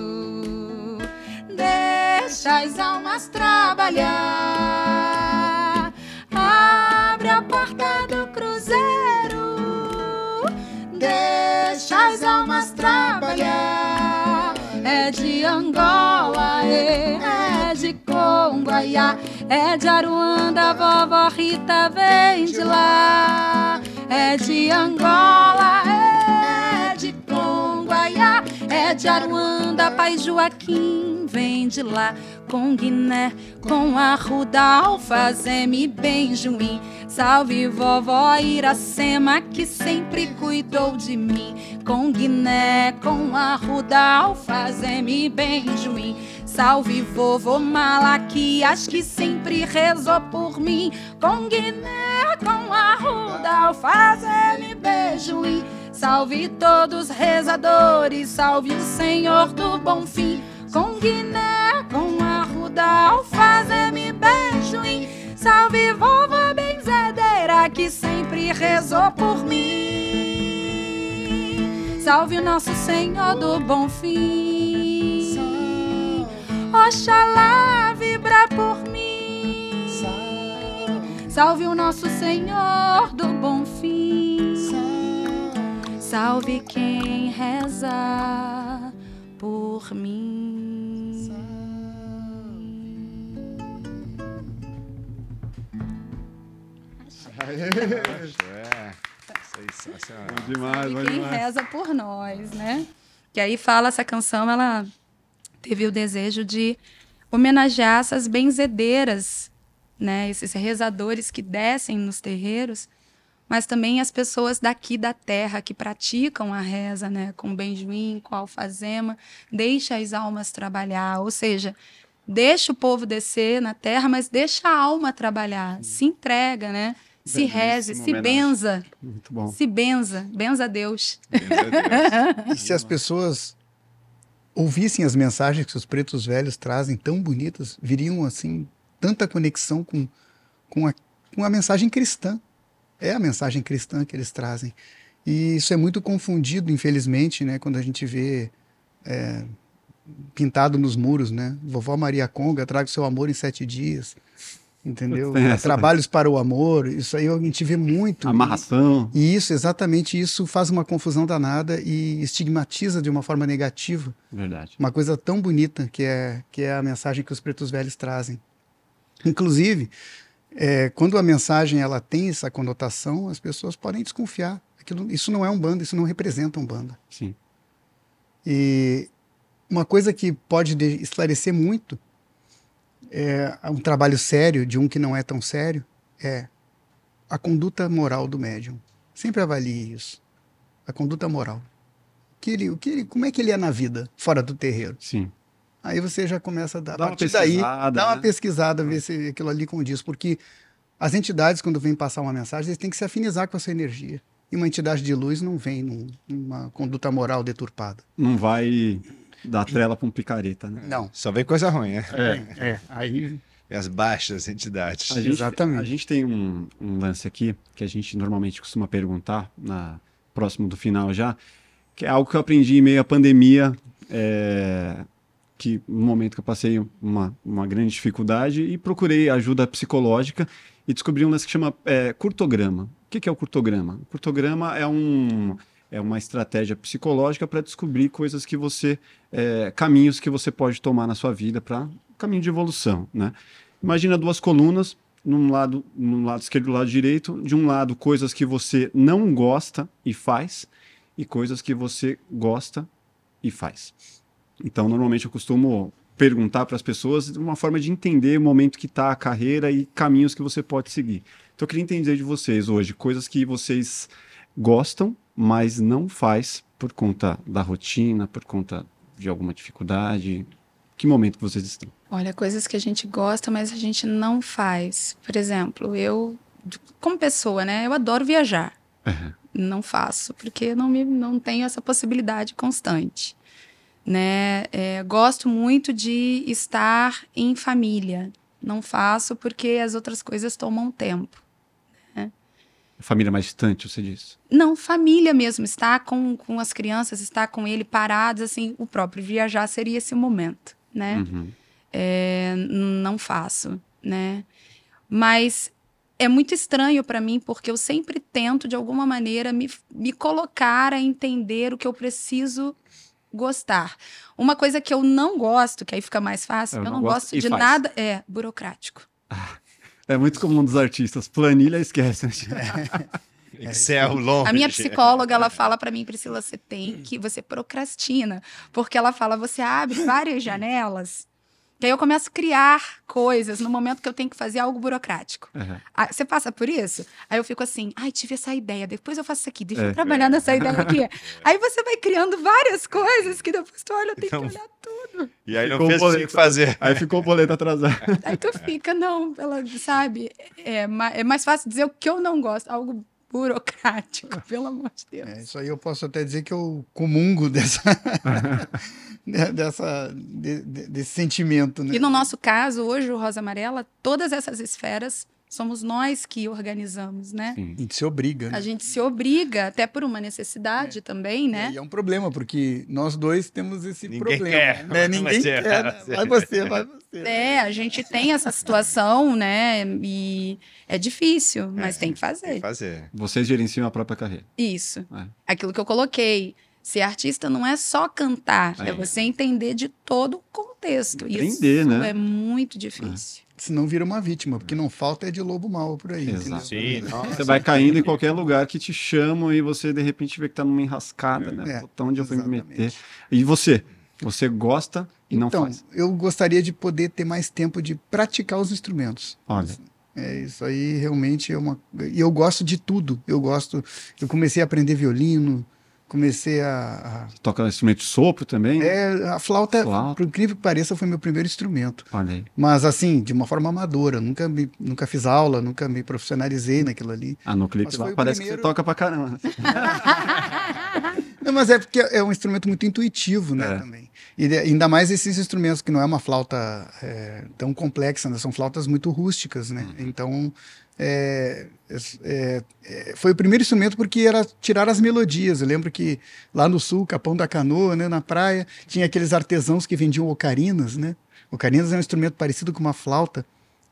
deixa as almas trabalhar. Abre a porta do cruzeiro, deixa as almas trabalhar. É de Angola, é, é de Conguaiá, é de Aruanda, vovó Rita vem de lá. É de Angola, é de Aruanda, pai Joaquim vem de lá. Com Guiné, com Arruda, Alfazeme, Benjuim. Salve vovó Iracema, que sempre cuidou de mim. Com Guiné, com Arruda, Alfazeme, Benjuim. Salve vovô Malaquias, que sempre rezou por mim. Com Guiné, com Arruda, Alfazeme, Benjuim. Salve todos rezadores, salve o Senhor do bom fim. Com Guiné, com Arruda, Alfazeme, Benjuim. Salve vovó benzedeira, que sempre rezou por mim. Salve o nosso Senhor do bom fim. Oxalá vibra por mim. Salve o nosso Senhor do bom fim. Salve quem reza por mim. É. Sensacional. Bom demais, bom quem demais. reza por nós, né? Que aí fala essa canção, ela teve o desejo de homenagear essas benzedeiras, né? Esses rezadores que descem nos terreiros, mas também as pessoas daqui da terra que praticam a reza, né? Com o benjuim, com a alfazema, deixa as almas trabalhar, ou seja, deixa o povo descer na terra, mas deixa a alma trabalhar, se entrega, né? Se reze, se homenagem. benza, Muito bom. se benza, benza a Deus. Benza a Deus. <laughs> E se as pessoas ouvissem as mensagens que os pretos velhos trazem tão bonitas, viriam assim tanta conexão com, com, a, com a mensagem cristã. É a mensagem cristã que eles trazem. E isso é muito confundido, infelizmente, né, quando a gente vê é, pintado nos muros, né? Vovó Maria Conga, traga o seu amor em sete dias. Entendeu? <laughs> Essa Trabalhos para o amor, isso aí a gente vê muito. Amarração. E isso, exatamente isso, faz uma confusão danada e estigmatiza de uma forma negativa Verdade. uma coisa tão bonita que é, que é a mensagem que os pretos velhos trazem. Inclusive, é, quando a mensagem ela tem essa conotação, as pessoas podem desconfiar. Aquilo, isso não é um banda, isso não representa um banda. Sim. E uma coisa que pode de- esclarecer muito é um trabalho sério de um que não é tão sério é a conduta moral do médium. Sempre avalie isso. A conduta moral. Que ele, o que ele, como é que ele é na vida, fora do terreiro? Sim. Aí você já começa a dar, Dá a uma partir daí, pesquisada, dá uma né? pesquisada, ver se aquilo ali condiz, porque as entidades, quando vêm passar uma mensagem, eles têm que se afinizar com a sua energia. E uma entidade de luz não vem num- numa conduta moral deturpada. Não vai dar trela pra um picareta, né? Não. Só vem coisa ruim, né? É, é. Aí E as baixas entidades. A gente, Exatamente. A gente tem um, um lance aqui que a gente normalmente costuma perguntar, na, próximo do final já, que é algo que eu aprendi em meio à pandemia, é, que no momento que eu passei uma, uma grande dificuldade e procurei ajuda psicológica e descobri um lance que chama é, curtograma. O que, é o curtograma? O curtograma é um é uma estratégia psicológica para descobrir coisas que você é, caminhos que você pode tomar na sua vida para caminho de evolução, né? Imagina duas colunas, num lado, no lado esquerdo e do lado direito, de um lado coisas que você não gosta e faz e coisas que você gosta e faz. Então, normalmente eu costumo perguntar para as pessoas uma forma de entender o momento que está a carreira e caminhos que você pode seguir. Então, eu queria entender de vocês hoje coisas que vocês gostam, mas não faz por conta da rotina, por conta de alguma dificuldade. Que momento que vocês estão? Olha, coisas que a gente gosta, mas a gente não faz. Por exemplo, eu, como pessoa, né? Eu adoro viajar. Não faço, porque não, me, não tenho essa possibilidade constante. Né? É, gosto muito de estar em família. Não faço porque as outras coisas tomam tempo. Família mais distante, você disse. Não, família mesmo, estar com, com as crianças, estar com ele parados, assim, o próprio viajar seria esse momento, né? Uhum. É, não faço, né? Mas é muito estranho para mim porque eu sempre tento de alguma maneira me, me colocar a entender o que eu preciso gostar. Uma coisa que eu não gosto, que aí fica mais fácil, Eu eu, não não, gosto gosto de faz. nada é burocrático. <laughs> É muito comum dos artistas. Planilha esquece. <laughs> <laughs> Excel longe. A minha psicóloga, ela fala para mim, Priscila, você tem que, você procrastina, porque ela fala, você abre várias janelas, que aí eu começo a criar coisas no momento que eu tenho que fazer algo burocrático. Uhum. Ah, Você passa por isso? Aí eu fico assim, ai, tive essa ideia, depois eu faço isso aqui, deixa É. eu trabalhar nessa ideia aqui. <laughs> Aí você vai criando várias coisas que depois tu olha, eu tenho Então- que olhar tudo. E aí não fez o que tinha que fazer. Aí ficou o boleto atrasado. Aí tu fica, não, ela sabe, é, ma- é mais fácil dizer o que eu não gosto, algo burocrático, <laughs> pelo amor de Deus. É, isso aí eu posso até dizer que eu comungo <laughs> dessa, de- <laughs> dessa de- de- desse sentimento, né? E no nosso caso, hoje, o Rosa Amarela, todas essas esferas Somos nós que organizamos, né? Sim. A gente se obriga, né? A gente se obriga, até por uma necessidade também, né? E é um problema, porque nós dois temos esse Ninguém problema. quer, né? Ninguém quer. vai né? você. Vai você, vai você. É, a gente tem essa situação, né? E é difícil, mas É, tem que Tem fazer. que fazer. Vocês gerenciam a própria carreira. Isso. É. Aquilo que eu coloquei. Ser artista não é só cantar, é, É. você entender de todo o contexto. Aprender, Isso né? é muito difícil. Senão vira uma vítima, porque não falta é de lobo mal por aí. Exato. Sim, nossa. Você vai caindo em qualquer lugar que te chamam e você de repente vê que tá numa enrascada, né? É, Puta, onde eu fui me meter? exatamente. E você? Você gosta e não então, faz. eu gostaria de poder ter mais tempo de praticar os instrumentos. Olha, É, isso aí realmente é uma. E eu gosto de tudo. Eu gosto. Eu comecei a aprender violino, comecei a. toca instrumento de sopro também? a é, a flauta, Flauta. por incrível que pareça, foi meu primeiro instrumento. Mas assim, de uma forma amadora. Nunca, me, nunca fiz aula, nunca me profissionalizei naquilo ali. Ah, no clipe lá parece primeiro- que você toca pra caramba. <laughs> Não, mas é porque é um instrumento muito intuitivo, né, É. também. E ainda mais esses instrumentos que não é uma flauta é, tão complexa, né? São flautas muito rústicas, né? Uhum. Então, é, é, é, foi o primeiro instrumento porque era tirar as melodias. Eu lembro que lá no sul, Capão da Canoa, né, na praia, tinha aqueles artesãos que vendiam ocarinas, né? Ocarinas é um instrumento parecido com uma flauta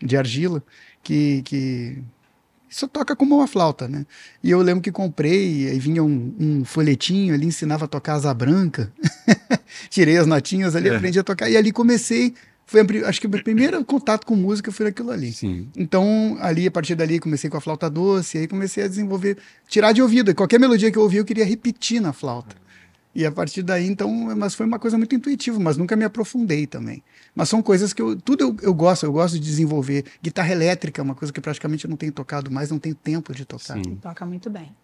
de argila que, que só toca como uma flauta, né? E eu lembro que comprei, aí vinha um, um folhetinho ali, ensinava a tocar asa branca. <laughs> Tirei as notinhas ali, É. aprendi a tocar. E ali comecei, foi a acho que o meu primeiro contato com música foi aquilo ali. Sim. Então, ali, a partir dali, comecei com a flauta doce, aí comecei a desenvolver, tirar de ouvido. E Qualquer melodia que eu ouvia, eu queria repetir na flauta. E a partir daí, então, mas foi uma coisa muito intuitiva, mas nunca me aprofundei também. Mas são coisas que eu, tudo eu, eu gosto, eu gosto de desenvolver. Guitarra elétrica é uma coisa que praticamente eu não tenho tocado mais, não tenho tempo de tocar. Sim. Toca muito bem.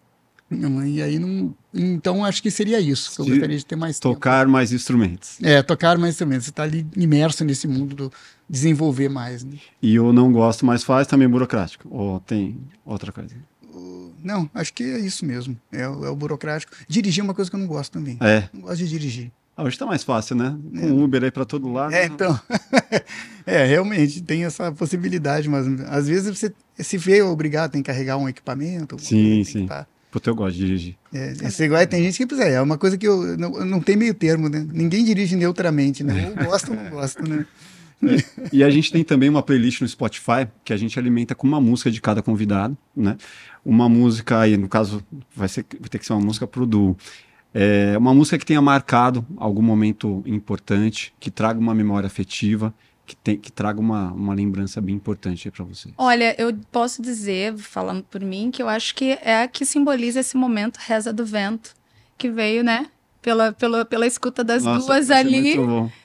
E aí não. Então acho que seria isso. Que eu gostaria de ter mais tempo. Tocar mais instrumentos. É, tocar mais instrumentos. Você está ali imerso nesse mundo do desenvolver mais. né? E eu não gosto, mas faz também burocrático. Ou tem outra coisa? Não, acho que é isso mesmo. É, o- é o burocrático. Dirigir é uma coisa que eu não gosto também. É. Não gosto de dirigir. Ah, Hoje tá mais fácil, né? Com Uber aí pra todo lado. É, então. <laughs> é, realmente, tem essa possibilidade, mas às vezes você se vê obrigado, tem que carregar um equipamento. Sim, sim. tá- Puta, eu gosto de dirigir. É, esse igual, tem gente que precisa. É uma coisa que eu não, não tem meio termo, né? Ninguém dirige neutramente, né? Ou gosta ou não gosta, né? E a gente tem também uma playlist no Spotify que a gente alimenta com uma música de cada convidado, né? Uma música aí, no caso, vai, ser, vai ter que ser uma música pro duo. É uma música que tenha marcado algum momento importante, que traga uma memória afetiva, que, tem, que traga uma, uma lembrança bem importante pra você. Olha, eu posso dizer, falando por mim, que eu acho que é a que simboliza esse momento Reza do Vento, que veio, né? Pela, pela, pela escuta das Nossa, duas ser ali,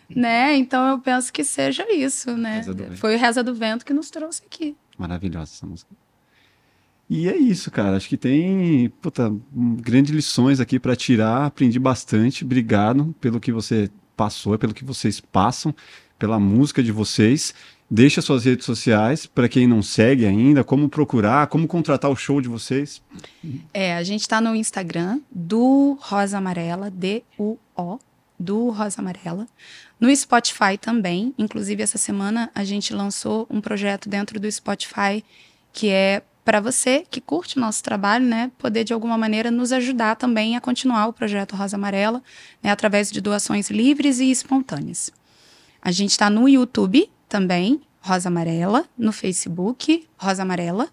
né? Então eu penso que seja isso, né? Foi o Reza do Vento que nos trouxe aqui. Maravilhosa essa música. E é isso, cara. Acho que tem puta, grandes lições aqui para tirar. Aprendi bastante. Obrigado pelo que você passou, pelo que vocês passam, pela música de vocês. Deixa suas redes sociais para quem não segue ainda, como procurar, como contratar o show de vocês. É, a gente tá no Instagram do Rosa Amarela, D-U-O, do Rosa Amarela. No Spotify também. Inclusive, essa semana a gente lançou um projeto dentro do Spotify que é para você que curte o nosso trabalho, né, poder de alguma maneira nos ajudar também a continuar o projeto Rosa Amarela, né, através de doações livres e espontâneas. A gente está no YouTube também, Rosa Amarela, no Facebook, Rosa Amarela,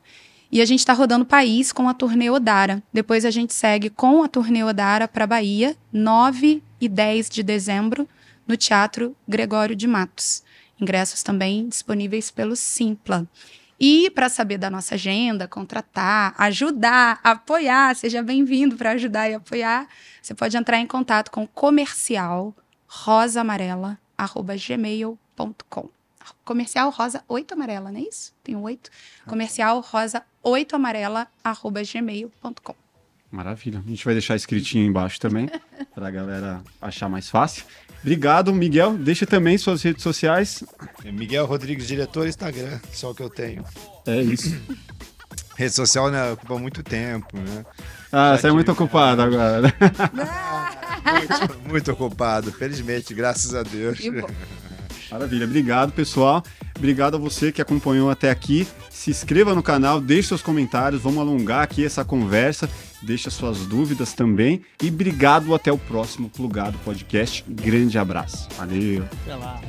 e a gente está rodando o país com a turnê Odara. Depois a gente segue com a turnê Odara para Bahia, 9 e 10 de dezembro, no Teatro Gregório de Matos. Ingressos também disponíveis pelo Simpla. E para saber da nossa agenda, contratar, ajudar, apoiar, seja bem-vindo para ajudar e apoiar, você pode entrar em contato com comercial rosamarela@gmail.com. Comercial rosa 8 amarela, não é isso? Tem um 8. Comercial rosa 8 amarela@gmail.com. Maravilha. A gente vai deixar escritinho embaixo também, <laughs> para a galera achar mais fácil. Obrigado, Miguel. Deixa também suas redes sociais. Miguel Rodrigues, diretor Instagram, só o que eu tenho. É isso. <laughs> Rede social né, ocupa muito tempo, né? Ah, Já você é muito ocupado agora. né? Muito, muito ocupado, felizmente, graças a Deus. Maravilha, obrigado pessoal. Obrigado a você que acompanhou até aqui. Se inscreva no canal, deixe seus comentários, vamos alongar aqui essa conversa, deixa suas dúvidas também. E obrigado até o próximo Plugado Podcast. Grande abraço. Valeu. Até lá.